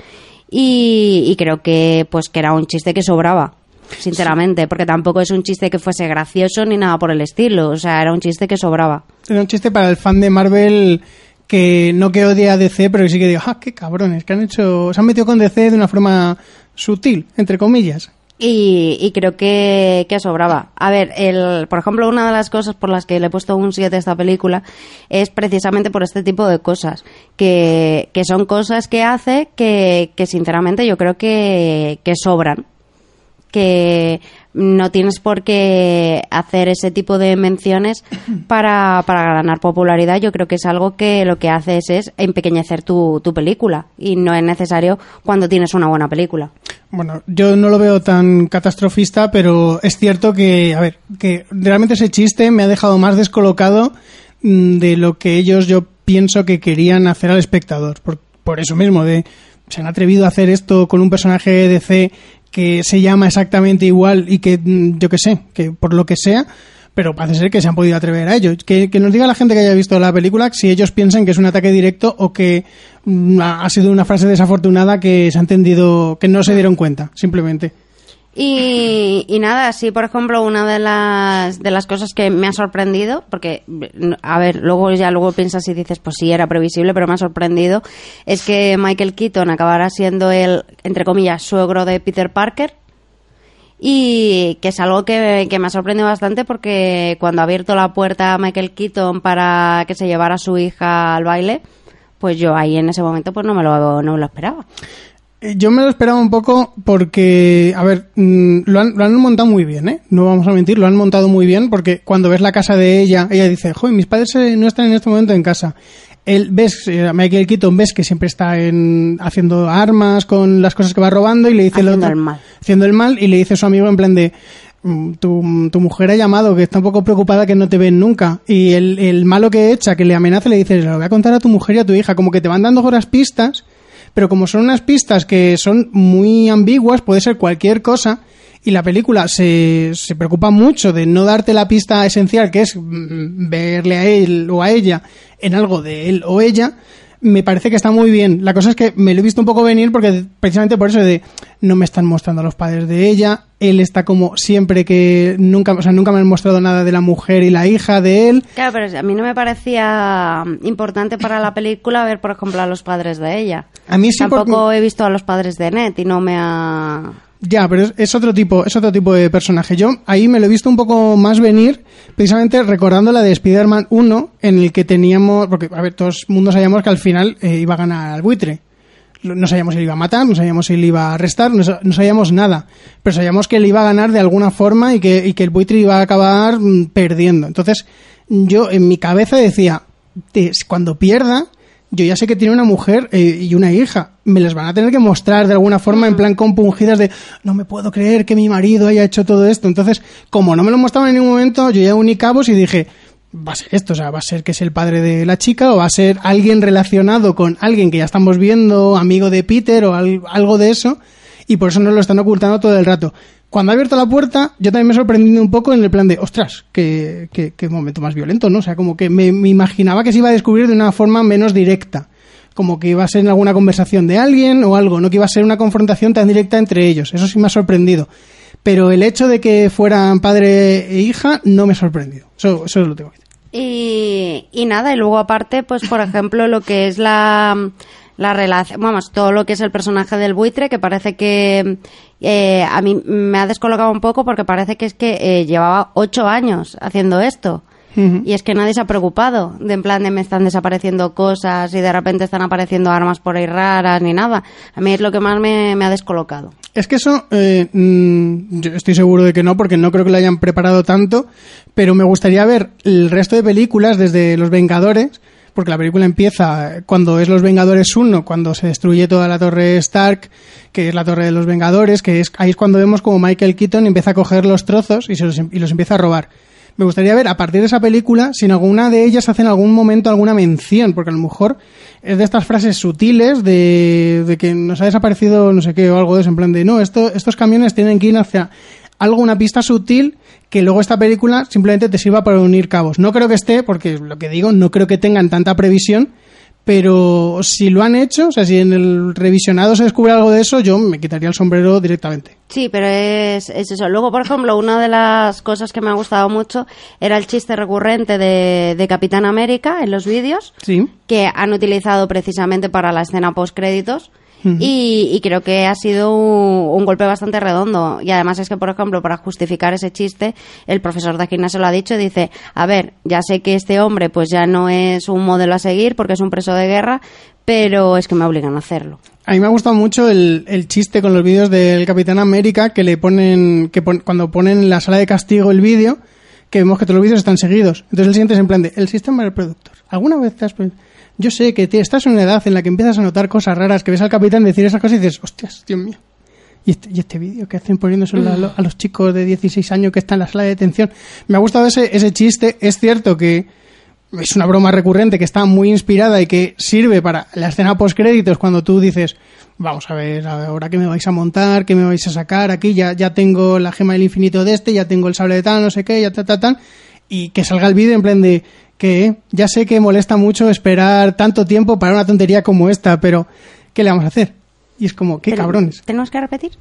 Y, y creo que pues que era un chiste que sobraba sinceramente, porque tampoco es un chiste que fuese gracioso ni nada por el estilo, o sea, era un chiste que sobraba. Era un chiste para el fan de Marvel que no que odia a DC, pero que sí que diga, ah, qué cabrones, que han hecho, se han metido con DC de una forma sutil, entre comillas. Y, y creo que, que sobraba. A ver, el, por ejemplo, una de las cosas por las que le he puesto un 7 a esta película es precisamente por este tipo de cosas, que, que son cosas que hace que, que sinceramente yo creo que, que sobran. Que no tienes por qué hacer ese tipo de menciones para, para ganar popularidad. Yo creo que es algo que lo que haces es empequeñecer tu, tu película y no es necesario cuando tienes una buena película. Bueno, yo no lo veo tan catastrofista, pero es cierto que, a ver, que realmente ese chiste me ha dejado más descolocado mm, de lo que ellos yo pienso que querían hacer al espectador. Por, por eso mismo, de se han atrevido a hacer esto con un personaje de DC que se llama exactamente igual y que, mm, yo que sé, que por lo que sea, pero parece ser que se han podido atrever a ello. Que, que nos diga la gente que haya visto la película si ellos piensan que es un ataque directo o que mm, ha ha sido una frase desafortunada que se ha entendido, que no se dieron cuenta, simplemente. Y, nada, sí, por ejemplo, una de las, de las cosas que me ha sorprendido, porque, a ver, luego ya luego piensas y dices, pues sí, era previsible, pero me ha sorprendido, es que Michael Keaton acabará siendo el, entre comillas, suegro de Peter Parker. Y que es algo que, que me ha sorprendido bastante porque cuando ha abierto la puerta a Michael Keaton para que se llevara a su hija al baile, pues yo ahí en ese momento pues no me lo, no me lo esperaba. Eh, Yo me lo esperaba un poco porque, a ver, mm, lo han, lo han montado muy bien, ¿eh? No vamos a mentir, lo han montado muy bien porque cuando ves la casa de ella, ella dice, joder, mis padres eh, no están en este momento en casa. Él ves, eh, Michael Keaton ves que siempre está en, haciendo armas con las cosas que va robando y le dice el Haciendo otro- el mal. haciendo el mal y le dice a su amigo en plan de "Mm, tu, tu mujer ha llamado que está un poco preocupada que no te ven nunca y el, el malo que echa que le amenaza le dice lo voy a contar a tu mujer y a tu hija como que te van dando horas pistas pero como son unas pistas que son muy ambiguas puede ser cualquier cosa y la película se, se preocupa mucho de no darte la pista esencial que es mm, verle a él o a ella en algo de él o ella me parece que está muy bien. La cosa es que me lo he visto un poco venir porque precisamente por eso de no me están mostrando a los padres de ella, él está como siempre que nunca, o sea, nunca me han mostrado nada de la mujer y la hija de él. Claro, pero a mí no me parecía importante para la película ver, por ejemplo, a los padres de ella. A mí sí Tampoco he visto a los padres de Ned y no me ha... Ya, pero es, es otro tipo, es otro tipo de personaje. Yo ahí me lo he visto un poco más venir, precisamente recordando la de Spider-Man 1, en el que teníamos, porque a ver, todos el mundo sabíamos que al final eh, iba a ganar al buitre. No sabíamos si le iba a matar, no sabíamos si le iba a arrestar, no, no sabíamos nada. Pero sabíamos que le iba a ganar de alguna forma y que, y que el buitre iba a acabar mm, perdiendo. Entonces, yo en mi cabeza decía, "Te- cuando pierda, yo ya sé que tiene una mujer eh, y una hija. Me les van a tener que mostrar de alguna forma en plan compungidas de no me puedo creer que mi marido haya hecho todo esto. Entonces, como no me lo mostraban en ningún momento, yo ya uní cabos y dije, va a ser esto, o sea, va a ser que es el padre de la chica o va a ser alguien relacionado con alguien que ya estamos viendo, amigo de Peter o al- algo de eso, y por eso nos lo están ocultando todo el rato. Cuando ha abierto la puerta, yo también me he sorprendido un poco en el plan de, ostras, qué, momento más violento, ¿no? O sea, como que me, imaginaba que se iba a descubrir de una forma menos directa. Como que iba a ser en alguna conversación de alguien o algo, no que iba a ser una confrontación tan directa entre ellos. Eso sí me ha sorprendido. Pero el hecho de que fueran padre e hija no me ha sorprendido. Eso, eso lo tengo que decir. Y, y nada, y luego aparte, pues por ejemplo, lo que es la, la relación, vamos, todo lo que es el personaje del buitre, que parece que eh, a mí me ha descolocado un poco porque parece que es que eh, llevaba ocho años haciendo esto. Y es que nadie se ha preocupado de en plan de me están desapareciendo cosas y de repente están apareciendo armas por ahí raras ni nada. A mí es lo que más me, me ha descolocado. Es que eso, eh, mm, yo estoy seguro de que no, porque no creo que lo hayan preparado tanto, pero me gustaría ver el resto de películas desde Los Vengadores, porque la película empieza cuando es Los Vengadores 1, cuando se destruye toda la torre Stark, que es la torre de los Vengadores, que es ahí es cuando vemos como Michael Keaton empieza a coger los trozos y, se los, em- y los empieza a robar. Me gustaría ver a partir de esa película si en alguna de ellas hace en algún momento alguna mención, porque a lo mejor es de estas frases sutiles de, que nos ha desaparecido no sé qué o algo de eso, en plan de no, esto, estos camiones tienen que ir hacia algo, una pista sutil que luego esta película simplemente te sirva para unir cabos. No creo que esté, porque lo que digo, no creo que tengan tanta previsión, pero si lo han hecho, o sea, si en el revisionado se descubre algo de eso, yo me quitaría el sombrero directamente. Sí, pero es, es eso. Luego, por ejemplo, una de las cosas que me ha gustado mucho era el chiste recurrente de, de Capitán América en los vídeos, Sí. que han utilizado precisamente para la escena post-créditos. Y, y creo que ha sido un, un golpe bastante redondo. Y además es que, por ejemplo, para justificar ese chiste, el profesor de gimnasia lo ha dicho, dice, a ver, ya sé que este hombre pues ya no es un modelo a seguir porque es un preso de guerra, pero es que me obligan a hacerlo. A mí me ha gustado mucho el, el chiste con los vídeos del Capitán América que le ponen, que pon- cuando ponen en la sala de castigo el vídeo, que vemos que todos los vídeos están seguidos. Entonces el siguiente es en plan de, el sistema reproductor. ¿Alguna vez te has Yo sé que estás en una edad en la que empiezas a notar cosas raras, que ves al capitán decir esas cosas y dices, hostias, Dios mío. Y este, y este vídeo que hacen poniéndoselo a, lo- a los chicos de 16 años que están en la sala de detención. Me ha gustado ese, ese chiste. Es cierto que es una broma recurrente que está muy inspirada y que sirve para la escena post créditos cuando tú dices vamos a ver ahora qué me vais a montar qué me vais a sacar aquí ya ya tengo la gema del infinito de este ya tengo el sable de tal no sé qué ya tal tal tal y que salga el vídeo en plan de que ya sé que molesta mucho esperar tanto tiempo para una tontería como esta pero qué le vamos a hacer y es como qué cabrones ¿Tenemos que repetir?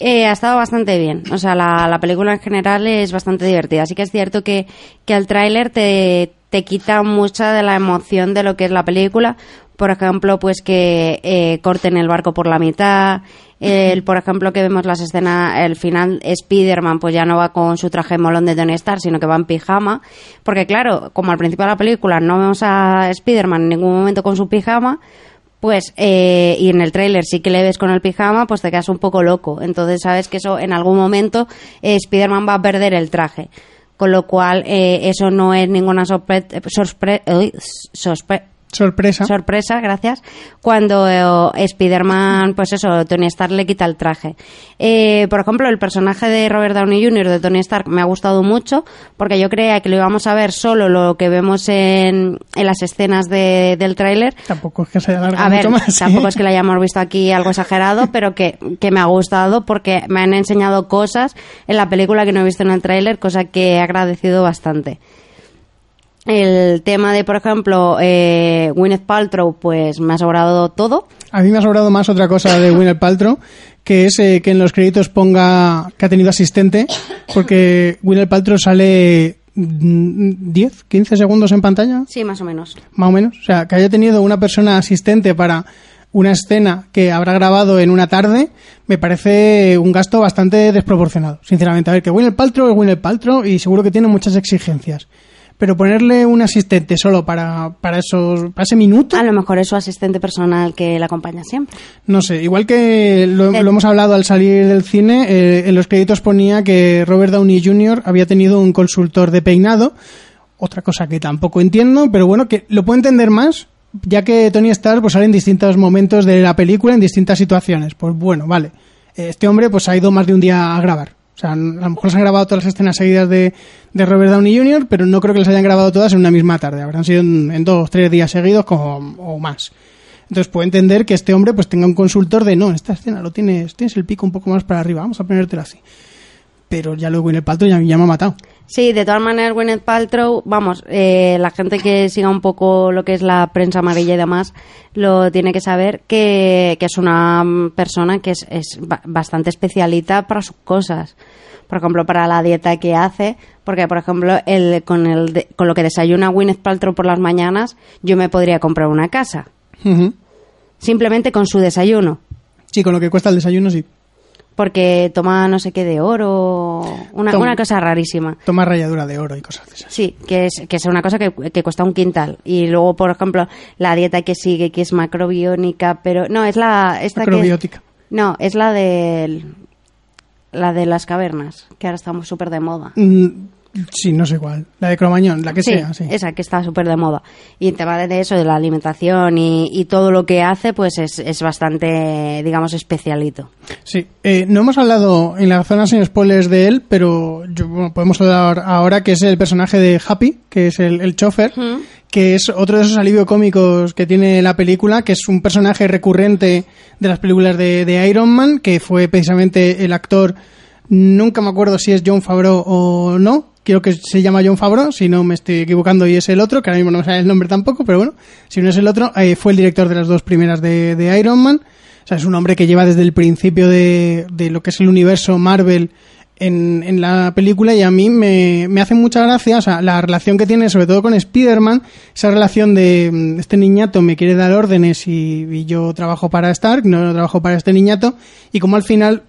Eh, ha estado bastante bien. O sea, la, la película en general es bastante divertida. Así que es cierto que, que el tráiler te, te quita mucha de la emoción de lo que es la película. Por ejemplo, pues que eh, corten el barco por la mitad. El, por ejemplo, que vemos las escenas, el final, Spider-Man pues ya no va con su traje molón de Tony Stark, sino que va en pijama. Porque claro, como al principio de la película no vemos a Spider-Man en ningún momento con su pijama, pues, eh, y en el tráiler sí que le ves con el pijama, pues te quedas un poco loco. Entonces sabes que eso en algún momento eh, Spider-Man va a perder el traje. Con lo cual, eh, eso no es ninguna sorpre- sorpre- sorpresa sorpresa, gracias, cuando eh, Spider-Man, pues eso, Tony Stark le quita el traje. Eh, por ejemplo, el personaje de Robert Downey Jr. de Tony Stark me ha gustado mucho, porque yo creía que lo íbamos a ver solo lo que vemos en, en las escenas de- del tráiler, tampoco es que se alarga a ver, más tampoco ¿eh? es que la hayamos visto aquí algo exagerado, pero que, que me ha gustado porque me han enseñado cosas en la película que no he visto en el tráiler, cosa que he agradecido bastante. El tema de, por ejemplo, eh, Gwyneth Paltrow, pues me ha sobrado todo. A mí me ha sobrado más otra cosa de Gwyneth Paltrow, que es eh, que en los créditos ponga que ha tenido asistente, porque Gwyneth Paltrow sale mm, 10, 15 segundos en pantalla, Sí, más o menos. más o menos. O sea, que haya tenido una persona asistente para una escena que habrá grabado en una tarde, me parece un gasto bastante desproporcionado, sinceramente. A ver, que Gwyneth Paltrow es Gwyneth Paltrow y seguro que tiene muchas exigencias. Pero ponerle un asistente solo para, para, esos, para ese minuto, A lo mejor es su asistente personal que la acompaña siempre. no sé, igual que lo, Eh. lo hemos hablado al salir del cine, eh, en los créditos ponía que Robert Downey Jr. había tenido un consultor de peinado, otra cosa que tampoco entiendo, pero bueno, que lo puedo entender más, ya que Tony Stark pues sale en distintos momentos de la película, en distintas situaciones. Pues bueno, vale, este hombre pues ha ido más de un día a grabar. O sea, a lo mejor se han grabado todas las escenas seguidas de, de Robert Downey Jr., pero no creo que las hayan grabado todas en una misma tarde. Habrán sido en, en dos, tres días seguidos como, o más. Entonces puedo entender que este hombre pues tenga un consultor de no, en esta escena lo tienes, tienes el pico un poco más para arriba, vamos a ponértelo así. Pero ya luego en el palto ya, ya me ha matado. Sí, de todas maneras, Gwyneth Paltrow, vamos, eh, la gente que siga un poco lo que es la prensa amarilla y demás, lo tiene que saber que, que es una persona que es, es ba- bastante especialita para sus cosas. Por ejemplo, para la dieta que hace, porque, por ejemplo, el, con, el de- con lo que desayuna Gwyneth Paltrow por las mañanas, yo me podría comprar una casa. Simplemente con su desayuno. Sí, con lo que cuesta el desayuno, sí. Porque toma no sé qué de oro, una, una cosa rarísima. Toma ralladura de oro y cosas de esas. Sí, que es, que es una cosa que, que cuesta un quintal. Y luego, por ejemplo, la dieta que sigue, que es macrobiónica, pero... No, es la... Esta que- Macrobiótica. no, es la de... La de las cavernas, que ahora estamos súper de moda. Mm, sí, no sé cuál. La de Cromañón, la que sí, sea, sí. esa que está súper de moda. Y el tema de eso, de la alimentación y, y todo lo que hace, pues es, es bastante, digamos, especialito. Sí, eh, no hemos hablado en la zona sin spoilers de él, pero yo- bueno, podemos hablar ahora que es el personaje de Happy, que es el, el chofer, que es otro de esos alivio cómicos que tiene la película, que es un personaje recurrente de las películas de, de Iron Man, que fue precisamente el actor, nunca me acuerdo si es John Favreau o no, creo que se llama John Favreau, si no me estoy equivocando y es el otro, que ahora mismo no me sale el nombre tampoco, pero bueno, si no es el otro, eh, fue el director de las dos primeras de, Iron Man. O sea, es un hombre que lleva desde el principio de, de lo que es el universo Marvel en, en la película y a mí me, me hace mucha gracia, o sea, la relación que tiene sobre todo con Spider-Man, esa relación de mm, este niñato me quiere dar órdenes y, y yo trabajo para Stark, no trabajo para este niñato, y como al final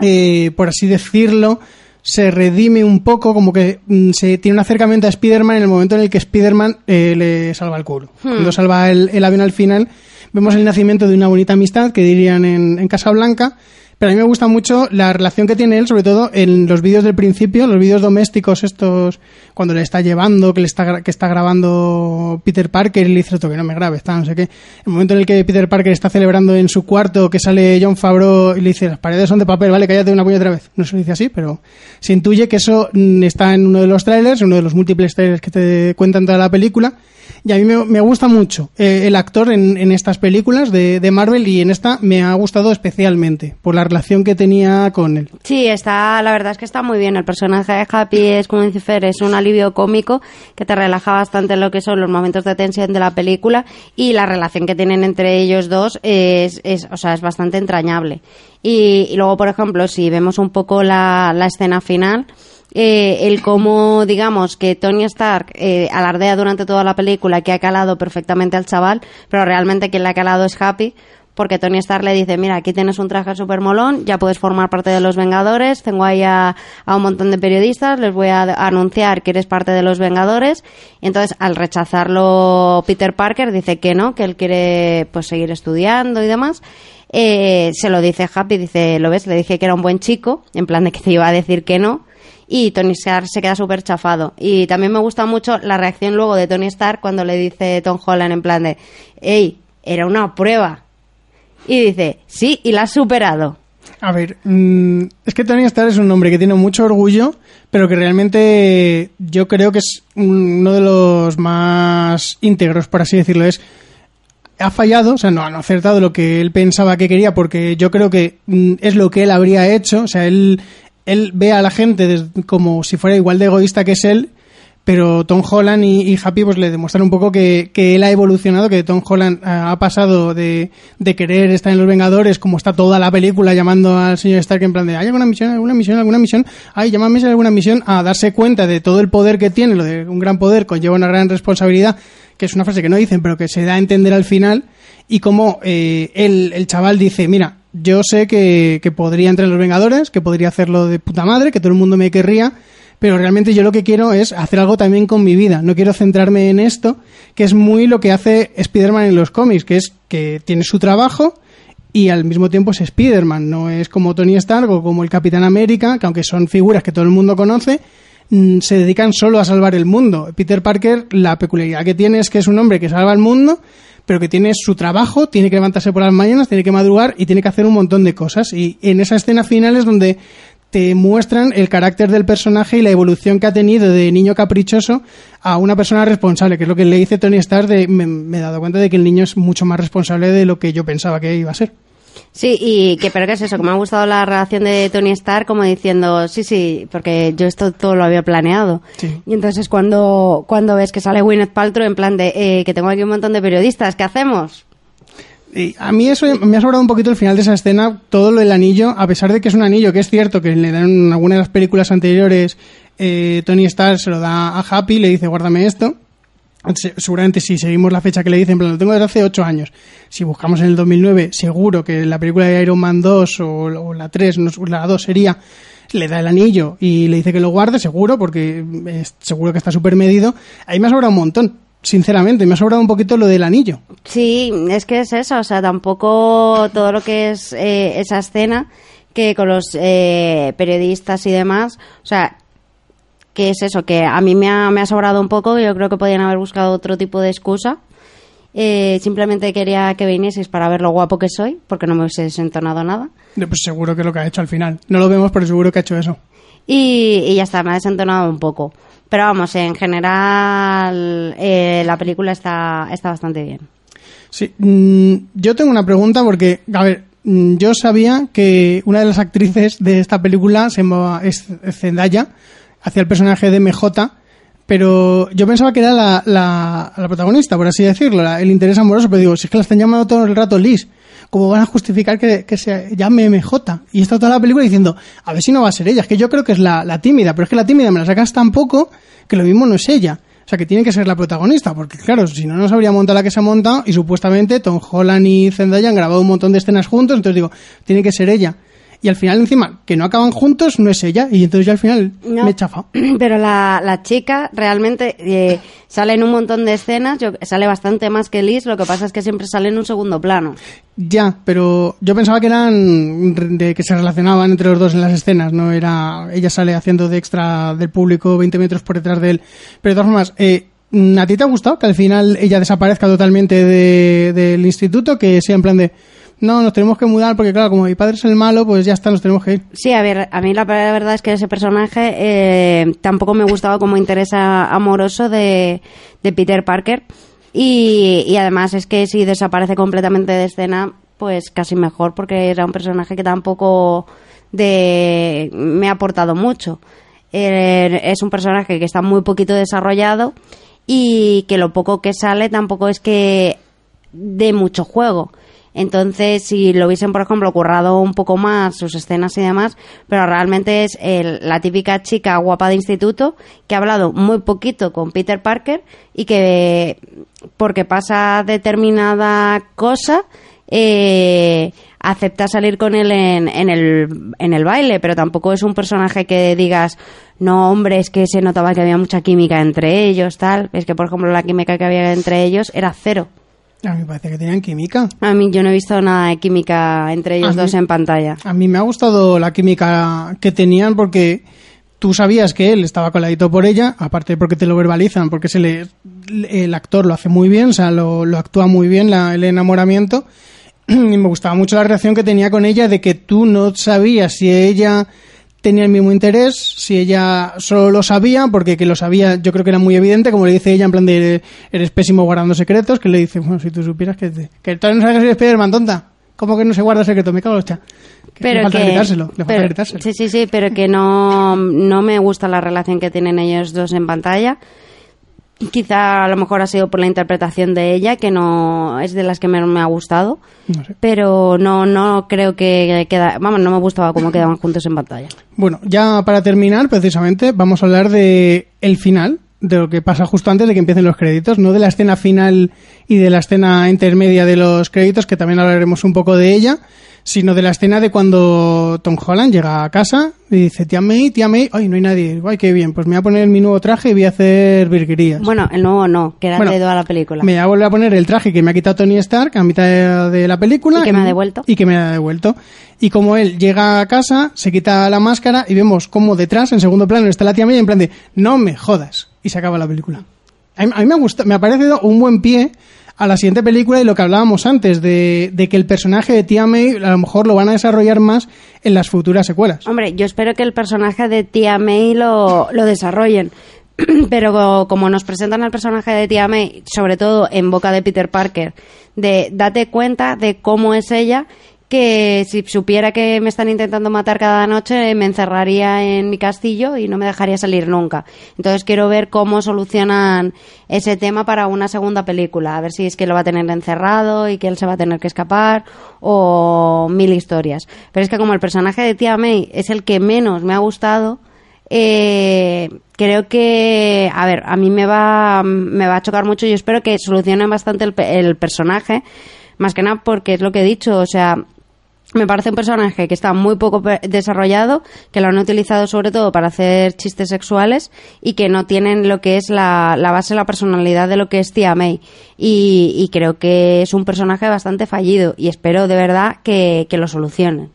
eh, por así decirlo, se redime un poco, como que mm, se tiene un acercamiento a Spider-Man en el momento en el que Spider-Man eh, le salva el culo. Cuando salva el, el avión al final, vemos el nacimiento de una bonita amistad, que dirían en, en Casablanca. Pero a mí me gusta mucho la relación que tiene él, sobre todo en los vídeos del principio, los vídeos domésticos estos, cuando le está llevando, que le está, que está grabando Peter Parker y le dice otro que no me grabe, está no sé qué. El momento en el que Peter Parker está celebrando en su cuarto, que sale John Favreau y le dice, las paredes son de papel, vale, cállate una puñetera vez. No se dice así, pero se intuye que eso mm, está en uno de los trailers, uno de los múltiples trailers que te cuentan toda la película. Y a mí me, me gusta mucho eh, el actor en, en estas películas de, de Marvel y en esta me ha gustado especialmente por la relación que tenía con él. Sí, está, la verdad es que está muy bien. El personaje de Happy es, como dice Fer, es un alivio cómico que te relaja bastante lo que son los momentos de tensión de la película y la relación que tienen entre ellos dos es, o sea, es bastante entrañable. Y, luego, por ejemplo, si vemos un poco la, la escena final, eh, el cómo, digamos, que Tony Stark eh, alardea durante toda la película que ha calado perfectamente al chaval, pero realmente quien le ha calado es Happy, porque Tony Stark le dice, mira, aquí tienes un traje súper molón, ya puedes formar parte de los Vengadores, tengo ahí a, un montón de periodistas, les voy a, a anunciar que eres parte de los Vengadores, y entonces al rechazarlo Peter Parker dice que no, que él quiere pues seguir estudiando y demás, eh, se lo dice Happy, dice, ¿lo ves? Le dije que era un buen chico, en plan de que te iba a decir que no, y Tony Stark se queda súper chafado. Y también me gusta mucho la reacción luego de Tony Stark cuando le dice Tom Holland en plan de, hey, era una prueba. Y dice, sí, y la has superado. A ver, mm, es que Tony Stark es un hombre que tiene mucho orgullo, pero que realmente yo creo que es uno de los más íntegros, por así decirlo. Es ha fallado, o sea, no, no ha acertado lo que él pensaba que quería, porque yo creo que mm, es lo que él habría hecho. O sea, él, él ve a la gente como si fuera igual de egoísta que es él, pero Tom Holland y, Happy pues le demuestran un poco que, que él ha evolucionado, que Tom Holland eh, ha pasado de, de querer estar en los Vengadores, como está toda la película llamando al señor Stark en plan de ¿hay alguna misión, alguna misión, alguna misión? Ay, llámame hay alguna misión, a darse cuenta de todo el poder que tiene, lo de un gran poder conlleva una gran responsabilidad, que es una frase que no dicen, pero que se da a entender al final, y como eh, el, el chaval dice, mira, yo sé que, que podría entrar en los Vengadores, que podría hacerlo de puta madre, que todo el mundo me querría, pero realmente yo lo que quiero es hacer algo también con mi vida. No quiero centrarme en esto, que es muy lo que hace Spider-Man en los cómics, que es que tiene su trabajo y al mismo tiempo es Spider-Man. No es como Tony Stark o como el Capitán América, que aunque son figuras que todo el mundo conoce, mm, se dedican solo a salvar el mundo. Peter Parker, la peculiaridad que tiene es que es un hombre que salva el mundo, pero que tiene su trabajo, tiene que levantarse por las mañanas, tiene que madrugar y tiene que hacer un montón de cosas. Y en esa escena final es donde te muestran el carácter del personaje y la evolución que ha tenido de niño caprichoso a una persona responsable, que es lo que le dice Tony Stark de me, me he dado cuenta de que el niño es mucho más responsable de lo que yo pensaba que iba a ser. Sí, y que pero qué es eso, que me ha gustado la relación de Tony Stark como diciendo, sí, sí, porque yo esto todo lo había planeado. Sí. Y entonces cuando, cuando ves que sale Gwyneth Paltrow en plan de, eh, que tengo aquí un montón de periodistas, ¿qué hacemos? A mí eso me ha sobrado un poquito el final de esa escena, todo lo del anillo, a pesar de que es un anillo, que es cierto que le dan en alguna de las películas anteriores, eh, Tony Stark se lo da a Happy, le dice guárdame esto. Se- Seguramente si seguimos la fecha que le dicen, lo tengo desde hace 8 años. Si buscamos en el 2009, seguro que la película de Iron Man 2 o, la 3, no, la 2 sería, le da el anillo y le dice que lo guarde, seguro, porque es, seguro que está súper medido. Ahí me ha sobrado un montón, sinceramente, me ha sobrado un poquito lo del anillo. Sí, es que es eso, o sea, tampoco todo lo que es eh, esa escena que con los eh, periodistas y demás, o sea, que es eso, que a mí me ha, me ha sobrado un poco, yo creo que podían haber buscado otro tipo de excusa. Eh, simplemente quería que vinieseis para ver lo guapo que soy, porque no me hubiese entonado nada. Pues seguro que es lo que ha hecho al final. No lo vemos, pero seguro que ha hecho eso. Y, y ya está, me ha desentonado un poco. Pero vamos, en general eh, la película está, está bastante bien. Sí, mm, yo tengo una pregunta porque, a ver, mm, yo sabía que una de las actrices de esta película se llamaba es Zendaya, hacía el personaje de MJ, pero yo pensaba que era la, la, protagonista, por así decirlo, el interés amoroso, pero digo, si es que la están llamando todo el rato Liz, ¿cómo van a justificar que, que se llame MJ? Y está toda la película diciendo, a ver si no va a ser ella, es que yo creo que es la, tímida, pero es que la tímida me la sacas tan poco que lo mismo no es ella. O sea, que tiene que ser la protagonista, porque claro, si no, no se habría montado la que se ha montado y supuestamente Tom Holland y Zendaya han grabado un montón de escenas juntos, entonces digo, tiene que ser ella. Y al final, encima, que no acaban juntos, no es ella, y entonces yo al final No. me he chafado. Pero la, la chica realmente eh, sale en un montón de escenas, yo, sale bastante más que Liz, lo que pasa es que siempre sale en un segundo plano. Ya, pero yo pensaba que eran de que se relacionaban entre los dos en las escenas, no era ella sale haciendo de extra del público 20 metros por detrás de él. Pero de todas formas, eh, ¿a ti te ha gustado que al final ella desaparezca totalmente de- del instituto? Que sea en plan de, no, nos tenemos que mudar porque claro, como mi padre es el malo, pues ya está, nos tenemos que ir. Sí, a ver, a mí la verdad es que ese personaje eh, tampoco me gustaba como interés amoroso de, de Peter Parker. Y, y además es que si desaparece completamente de escena, pues casi mejor, porque era un personaje que tampoco de, me ha aportado mucho. Eh, es un personaje que está muy poquito desarrollado y que lo poco que sale tampoco es que dé mucho juego. Entonces, si lo hubiesen, por ejemplo, currado un poco más sus escenas y demás, pero realmente es el- la típica chica guapa de instituto que ha hablado muy poquito con Peter Parker y que, porque pasa determinada cosa, eh, acepta salir con él en, en, el, en el baile, pero tampoco es un personaje que digas, no, hombre, es que se notaba que había mucha química entre ellos, tal. Es que, por ejemplo, la química que había entre ellos era cero. A mí me parece que tenían química. A mí yo no he visto nada de química entre ellos A dos mí- en pantalla. A mí me ha gustado la química que tenían porque tú sabías que él estaba coladito por ella, aparte porque te lo verbalizan, porque se le, el actor lo hace muy bien, o sea, lo, lo actúa muy bien la- el enamoramiento. Y me gustaba mucho la reacción que tenía con ella de que tú no sabías si ella tenía el mismo interés, si ella solo lo sabía, porque que lo sabía yo creo que era muy evidente, como le dice ella en plan de eres pésimo guardando secretos, que le dice, bueno, si tú supieras que, te- que tú no sabes que soy Spiderman, tonta. ¿Cómo que no se guarda secreto? Me cago en. Que le falta gritárselo, le falta pero- gritárselo. Sí, sí, sí, pero que no, no me gusta la relación que tienen ellos dos en pantalla. Quizá a lo mejor ha sido por la interpretación de ella, que no es de las que menos me ha gustado. No sé. Pero no, no creo que queda, vamos, no me gustaba cómo quedaban juntos en pantalla. Bueno, ya para terminar, precisamente, vamos a hablar de el final, de lo que pasa justo antes de que empiecen los créditos, no de la escena final y de la escena intermedia de los créditos, que también hablaremos un poco de ella, sino de la escena de cuando Tom Holland llega a casa y dice, tía May, tía May, ay, no hay nadie, ay, qué bien, pues me voy a poner mi nuevo traje y voy a hacer virguerías. Bueno, el nuevo no, que era Bueno, de toda la película. Me voy a volver a poner el traje que me ha quitado Tony Stark a mitad de, de la película. Y que me ha devuelto. Y que me ha devuelto. Y como él llega a casa, se quita la máscara y vemos como detrás, en segundo plano, está la tía May en plan de, no me jodas. Y se acaba la película. A mí, a mí me, ha gustado, me ha parecido un buen pie a la siguiente película y lo que hablábamos antes, de, de que el personaje de tía May a lo mejor lo van a desarrollar más en las futuras secuelas. Hombre, yo espero que el personaje de Tía May lo, lo desarrollen. Pero como nos presentan al personaje de Tía May, sobre todo en boca de Peter Parker, de date cuenta de cómo es ella, que si supiera que me están intentando matar cada noche, me encerraría en mi castillo y no me dejaría salir nunca. Entonces quiero ver cómo solucionan ese tema para una segunda película. A ver si es que lo va a tener encerrado y que él se va a tener que escapar o mil historias. Pero es que como el personaje de Tía May es el que menos me ha gustado, eh, creo que, a ver, a mí me va, me va a chocar mucho. Yo espero que solucionen bastante el, el personaje, más que nada porque es lo que he dicho, o sea, me parece un personaje que está muy poco desarrollado, que lo han utilizado sobre todo para hacer chistes sexuales y que no tienen lo que es la, la base, la personalidad de lo que es Tía May. Y, y creo que es un personaje bastante fallido y espero de verdad que, que lo solucionen.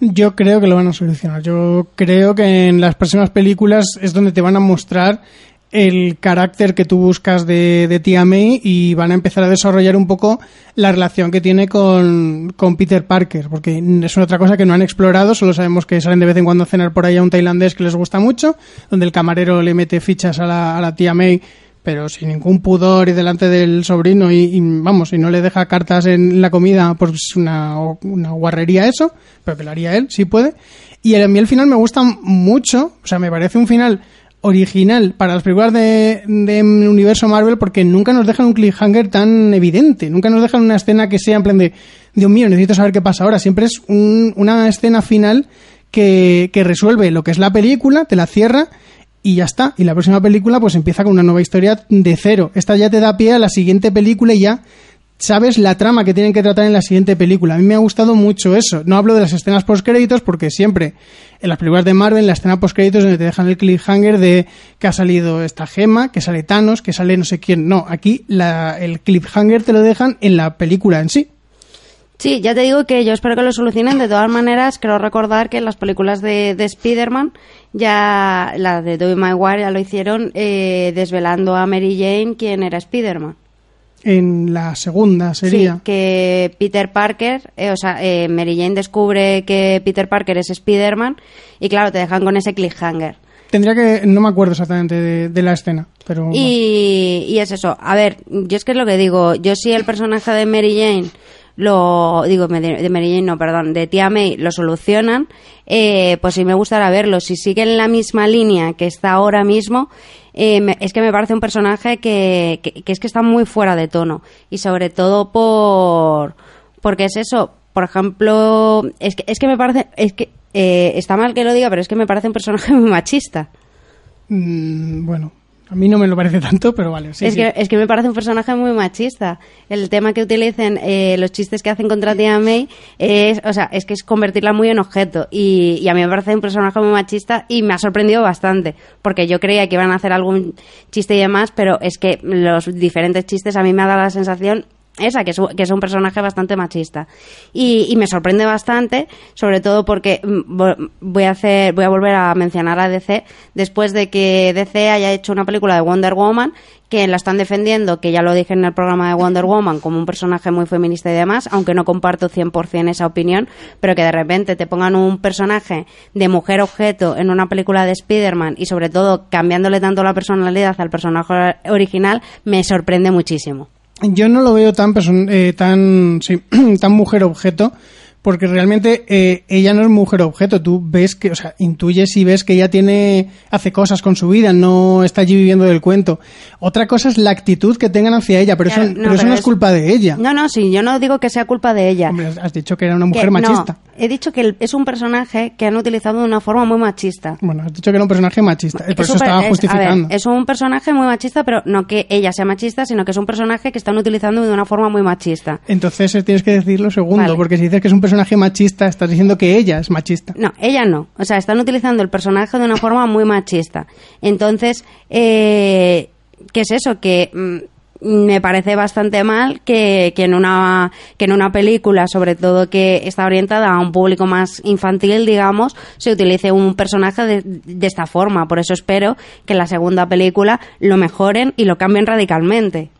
Yo creo que lo van a solucionar. Yo creo que en las próximas películas es donde te van a mostrar el carácter que tú buscas de, de Tía May y van a empezar a desarrollar un poco la relación que tiene con, con Peter Parker, porque es una otra cosa que no han explorado, solo sabemos que salen de vez en cuando a cenar por ahí a un tailandés que les gusta mucho, donde el camarero le mete fichas a la, a la Tía May pero sin ningún pudor y delante del sobrino y, vamos, y no le deja cartas en la comida, pues es una, una guarrería eso, pero que lo haría él, si puede. Y a mí el final me gusta mucho, o sea, me parece un final original para las películas de, universo Marvel porque nunca nos dejan un cliffhanger tan evidente, nunca nos dejan una escena que sea en plan de, Dios mío, necesito saber qué pasa ahora, siempre es un- una escena final que, que resuelve lo que es la película, te la cierra y ya está. Y la próxima película pues empieza con una nueva historia de cero. Esta ya te da pie a la siguiente película y ya sabes la trama que tienen que tratar en la siguiente película. A mí me ha gustado mucho eso. No hablo de las escenas postcréditos porque siempre en las películas de Marvel, en la escena postcréditos donde te dejan el cliffhanger de que ha salido esta gema, que sale Thanos, que sale no sé quién. No, aquí la- el cliffhanger te lo dejan en la película en sí. Sí, ya te digo que yo espero que lo solucionen. De todas maneras, creo recordar que en las películas de, de Spider-Man, ya la de Tobey Maguire ya lo hicieron eh, desvelando a Mary Jane quién era Spider-Man. En la segunda sería. Sí, que Peter Parker, eh, o sea, eh, Mary Jane descubre que Peter Parker es Spider-Man y claro, te dejan con ese cliffhanger. Tendría que, no me acuerdo exactamente de, de la escena, pero Y, y es eso. A ver, yo es que es lo que digo. Yo sí el personaje de Mary Jane lo digo de de Mary Jane no perdón de tía May lo solucionan eh, pues sí me gustará verlo si siguen la misma línea que está ahora mismo eh, es que me parece un personaje que, que, que es que está muy fuera de tono. Y sobre todo por porque es eso por ejemplo es que es que me parece es que eh, está mal que lo diga pero es que me parece un personaje muy machista. Mm, bueno, a mí no me lo parece tanto, pero vale. Sí, es, sí. Que, es que me parece un personaje muy machista. El tema que utilicen, eh, los chistes que hacen contra Tia May, es, o sea, es que es convertirla muy en objeto. Y, y a mí me parece un personaje muy machista y me ha sorprendido bastante. Porque yo creía que iban a hacer algún chiste y demás, pero es que los diferentes chistes a mí me ha dado la sensación esa, que es, que es un personaje bastante machista. Y, y me sorprende bastante, sobre todo porque mm, vo- voy a hacer, voy a volver a mencionar a DC después de que DC haya hecho una película de Wonder Woman que la están defendiendo, que ya lo dije en el programa de Wonder Woman, como un personaje muy feminista y demás, aunque no comparto 100% esa opinión, pero que de repente te pongan un personaje de mujer objeto en una película de Spider-Man y sobre todo cambiándole tanto la personalidad al personaje original, me sorprende muchísimo. Yo no lo veo tan person- eh, tan sí, tan mujer objeto porque realmente eh, ella no es mujer objeto. Tú ves que, o sea, intuyes y ves que ella tiene, hace cosas con su vida, no está allí viviendo del cuento. Otra cosa es la actitud que tengan hacia ella, pero Claro, eso, no, pero eso no es es- culpa de ella. No, no, sí, yo no digo que sea culpa de ella. Hombre, has dicho que era una Que- mujer no, machista. he dicho que es un personaje que han utilizado de una forma muy machista. Bueno, has dicho que era un personaje machista. por eso estaba es- justificando. ver, es un personaje muy machista, pero no que ella sea machista, sino que es un personaje que están utilizando de una forma muy machista. Entonces eh, tienes que decir lo segundo, Vale. porque si dices que es un personaje machista, estás diciendo que ella es machista. No, ella no. O sea, están utilizando el personaje de una forma muy machista. Entonces, eh, ¿qué es eso? Que mm, me parece bastante mal que, que en una, que en una película, sobre todo que está orientada a un público más infantil, digamos, se utilice un personaje de, de esta forma. Por eso espero que en la segunda película lo mejoren y lo cambien radicalmente.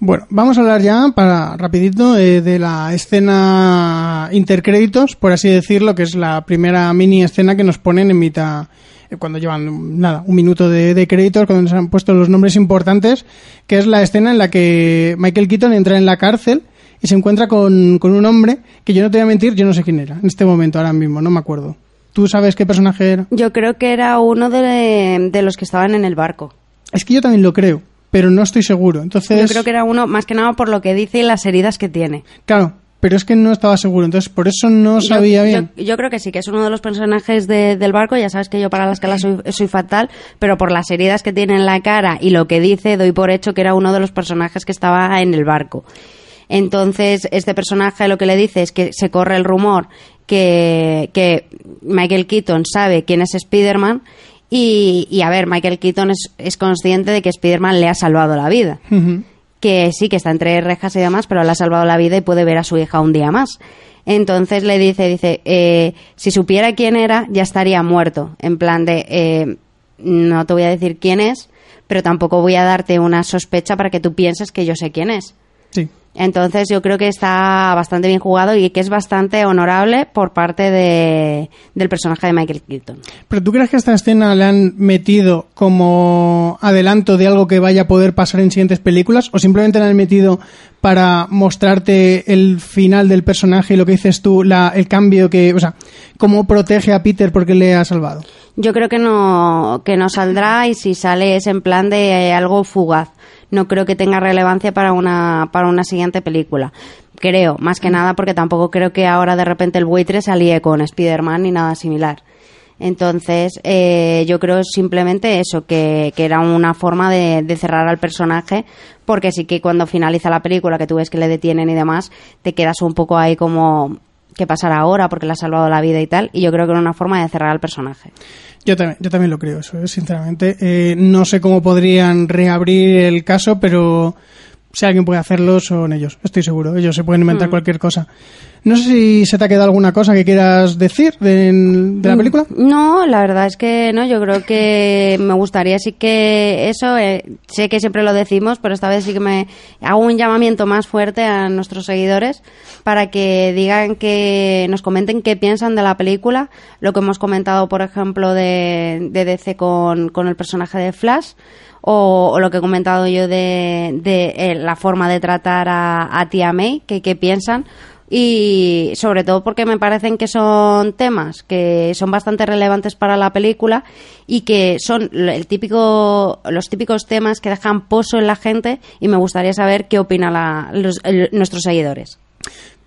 Bueno, vamos a hablar ya, para rapidito, eh, de la escena intercréditos, por así decirlo, que es la primera mini escena que nos ponen en mitad, eh, cuando llevan, nada, un minuto de, de créditos, cuando nos han puesto los nombres importantes, que es la escena en la que Michael Keaton entra en la cárcel y se encuentra con, con un hombre que yo no te voy a mentir, yo no sé quién era, en este momento, ahora mismo, no me acuerdo. ¿Tú sabes qué personaje era? Yo creo que era uno de, de los que estaban en el barco. Es que yo también lo creo, pero no estoy seguro. Entonces, Yo creo que era uno, más que nada por lo que dice y las heridas que tiene. claro, pero es que no estaba seguro, entonces por eso no sabía yo, bien. Yo, creo que sí, que es uno de los personajes de- del barco. Ya sabes que yo para la escala soy, soy fatal, pero por las heridas que tiene en la cara y lo que dice, doy por hecho que era uno de los personajes que estaba en el barco. Entonces, este personaje lo que le dice es que se corre el rumor que, que Michael Keaton sabe quién es Spider-Man. Y, y, a ver, Michael Keaton es, es consciente de que Spider-Man le ha salvado la vida que sí, que está entre rejas y demás, pero le ha salvado la vida y puede ver a su hija un día más. Entonces le dice, dice, eh, si supiera quién era, ya estaría muerto. En plan de, eh, no te voy a decir quién es, pero tampoco voy a darte una sospecha para que tú pienses que yo sé quién es. Sí. Entonces yo creo que está bastante bien jugado y que es bastante honorable por parte de, del personaje de Michael Keaton. ¿Pero tú crees que esta escena le han metido como adelanto de algo que vaya a poder pasar en siguientes películas? ¿O simplemente la han metido para mostrarte el final del personaje y lo que dices tú, la, el cambio que, o sea, cómo protege a Peter porque le ha salvado? Yo creo que no, que no saldrá y si sale es en plan de algo fugaz. No creo que tenga relevancia para una, para una siguiente película. Creo, más que nada porque tampoco creo que ahora de repente el buitre se alíe con Spider-Man ni nada similar. Entonces, eh, yo creo simplemente eso, que, que era una forma de, de cerrar al personaje, porque sí que cuando finaliza la película, que tú ves que le detienen y demás, te quedas un poco ahí como, ¿qué pasará ahora? Porque le ha salvado la vida y tal, y yo creo que era una forma de cerrar al personaje. Yo también, yo también lo creo, eso, ¿eh? sinceramente. Eh, no sé cómo podrían reabrir el caso, pero si alguien puede hacerlo, son ellos, estoy seguro. Ellos se pueden inventar cualquier cosa. No sé si se te ha quedado alguna cosa que quieras decir de, de la película. No, la verdad es que no, yo creo que me gustaría sí que eso, eh, sé que siempre lo decimos, pero esta vez sí que me hago un llamamiento más fuerte a nuestros seguidores para que digan que nos comenten qué piensan de la película, lo que hemos comentado, por ejemplo, de, de DC con, con el personaje de Flash. O, o lo que he comentado yo de, de eh, la forma de tratar a, a Tía May, que, que piensan, y sobre todo porque me parecen que son temas que son bastante relevantes para la película y que son el típico los típicos temas que dejan pozo en la gente y me gustaría saber qué opinan nuestros seguidores.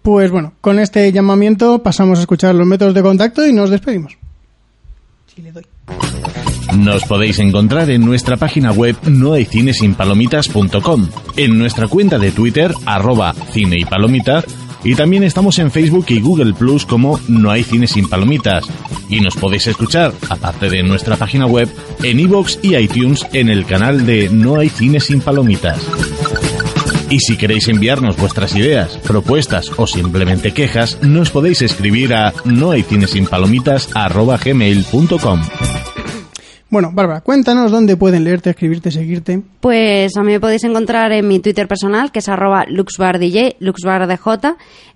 Pues bueno, con este llamamiento pasamos a escuchar los métodos de contacto y nos despedimos. Sí, le doy. Nos podéis encontrar en nuestra página web nohaycinesinpalomitas.com, en nuestra cuenta de Twitter, arroba cine y y también estamos en Facebook y Google Plus como No hay cine sin palomitas. Y nos podéis escuchar, aparte de nuestra página web, en iVoox y iTunes en el canal de No hay cine sin palomitas. Y si queréis enviarnos vuestras ideas, propuestas o simplemente quejas, nos podéis escribir a nohaycinesinpalomitas.gmail.com Bueno, Bárbara, cuéntanos dónde pueden leerte, escribirte, seguirte. Pues a mí me podéis encontrar en mi Twitter personal, que es arroba luxbardj, luxbardj,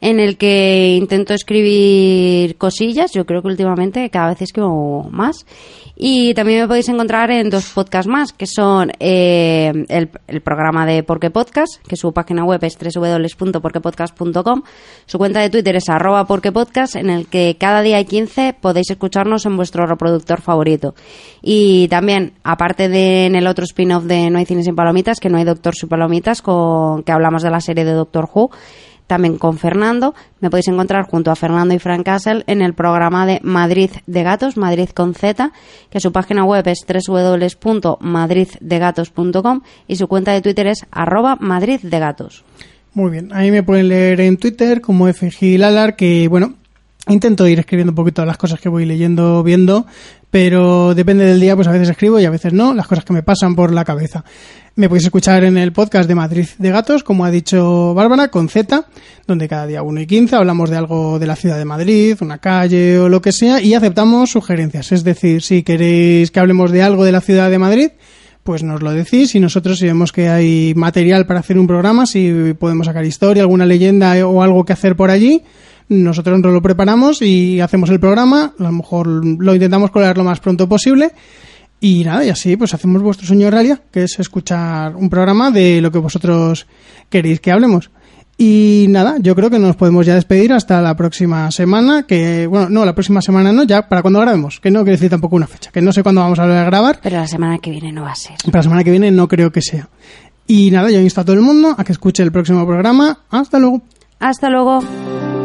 en el que intento escribir cosillas. Yo creo que últimamente cada vez escribo más. Y también me podéis encontrar en dos podcasts más, que son eh, el, programa de Porque Podcast, que su página web es www.porquepodcast.com. Su cuenta de Twitter es arroba porquepodcast, en el que cada día hay 15 podéis escucharnos en vuestro reproductor favorito. Y también, aparte de en el otro spin-off de No hay cines sin palomitas, que no hay Doctor sin palomitas, con, que hablamos de la serie de Doctor Who, también con Fernando. Me podéis encontrar junto a Fernando y Frank Castle en el programa de Madrid de Gatos, Madrid con Z, que su página web es www.madriddegatos.com y su cuenta de Twitter es arroba Madrid de Gatos. Muy bien, ahí me pueden leer en Twitter como FG Lalar, que bueno, intento ir escribiendo un poquito las cosas que voy leyendo, viendo, pero depende del día, pues a veces escribo y a veces no, las cosas que me pasan por la cabeza. Me podéis escuchar en el podcast de Madrid de Gatos, como ha dicho Bárbara, con Z, donde cada día 1 y 15 hablamos de algo de la ciudad de Madrid, una calle o lo que sea, y aceptamos sugerencias. Es decir, si queréis que hablemos de algo de la ciudad de Madrid, pues nos lo decís y nosotros si vemos que hay material para hacer un programa, si podemos sacar historia, alguna leyenda o algo que hacer por allí, nosotros nos lo preparamos y hacemos el programa, a lo mejor lo intentamos colar lo más pronto posible y nada, y así pues hacemos vuestro sueño realidad, que es escuchar un programa de lo que vosotros queréis que hablemos. Y nada, yo creo que nos podemos ya despedir hasta la próxima semana, que, bueno, no, la próxima semana no, ya para cuando grabemos, que no quiere decir tampoco una fecha, que no sé cuándo vamos a volver a grabar, Pero la semana que viene no va a ser. para la semana que viene no creo que sea. Y nada, yo insto a todo el mundo a que escuche el próximo programa. Hasta luego. Hasta luego.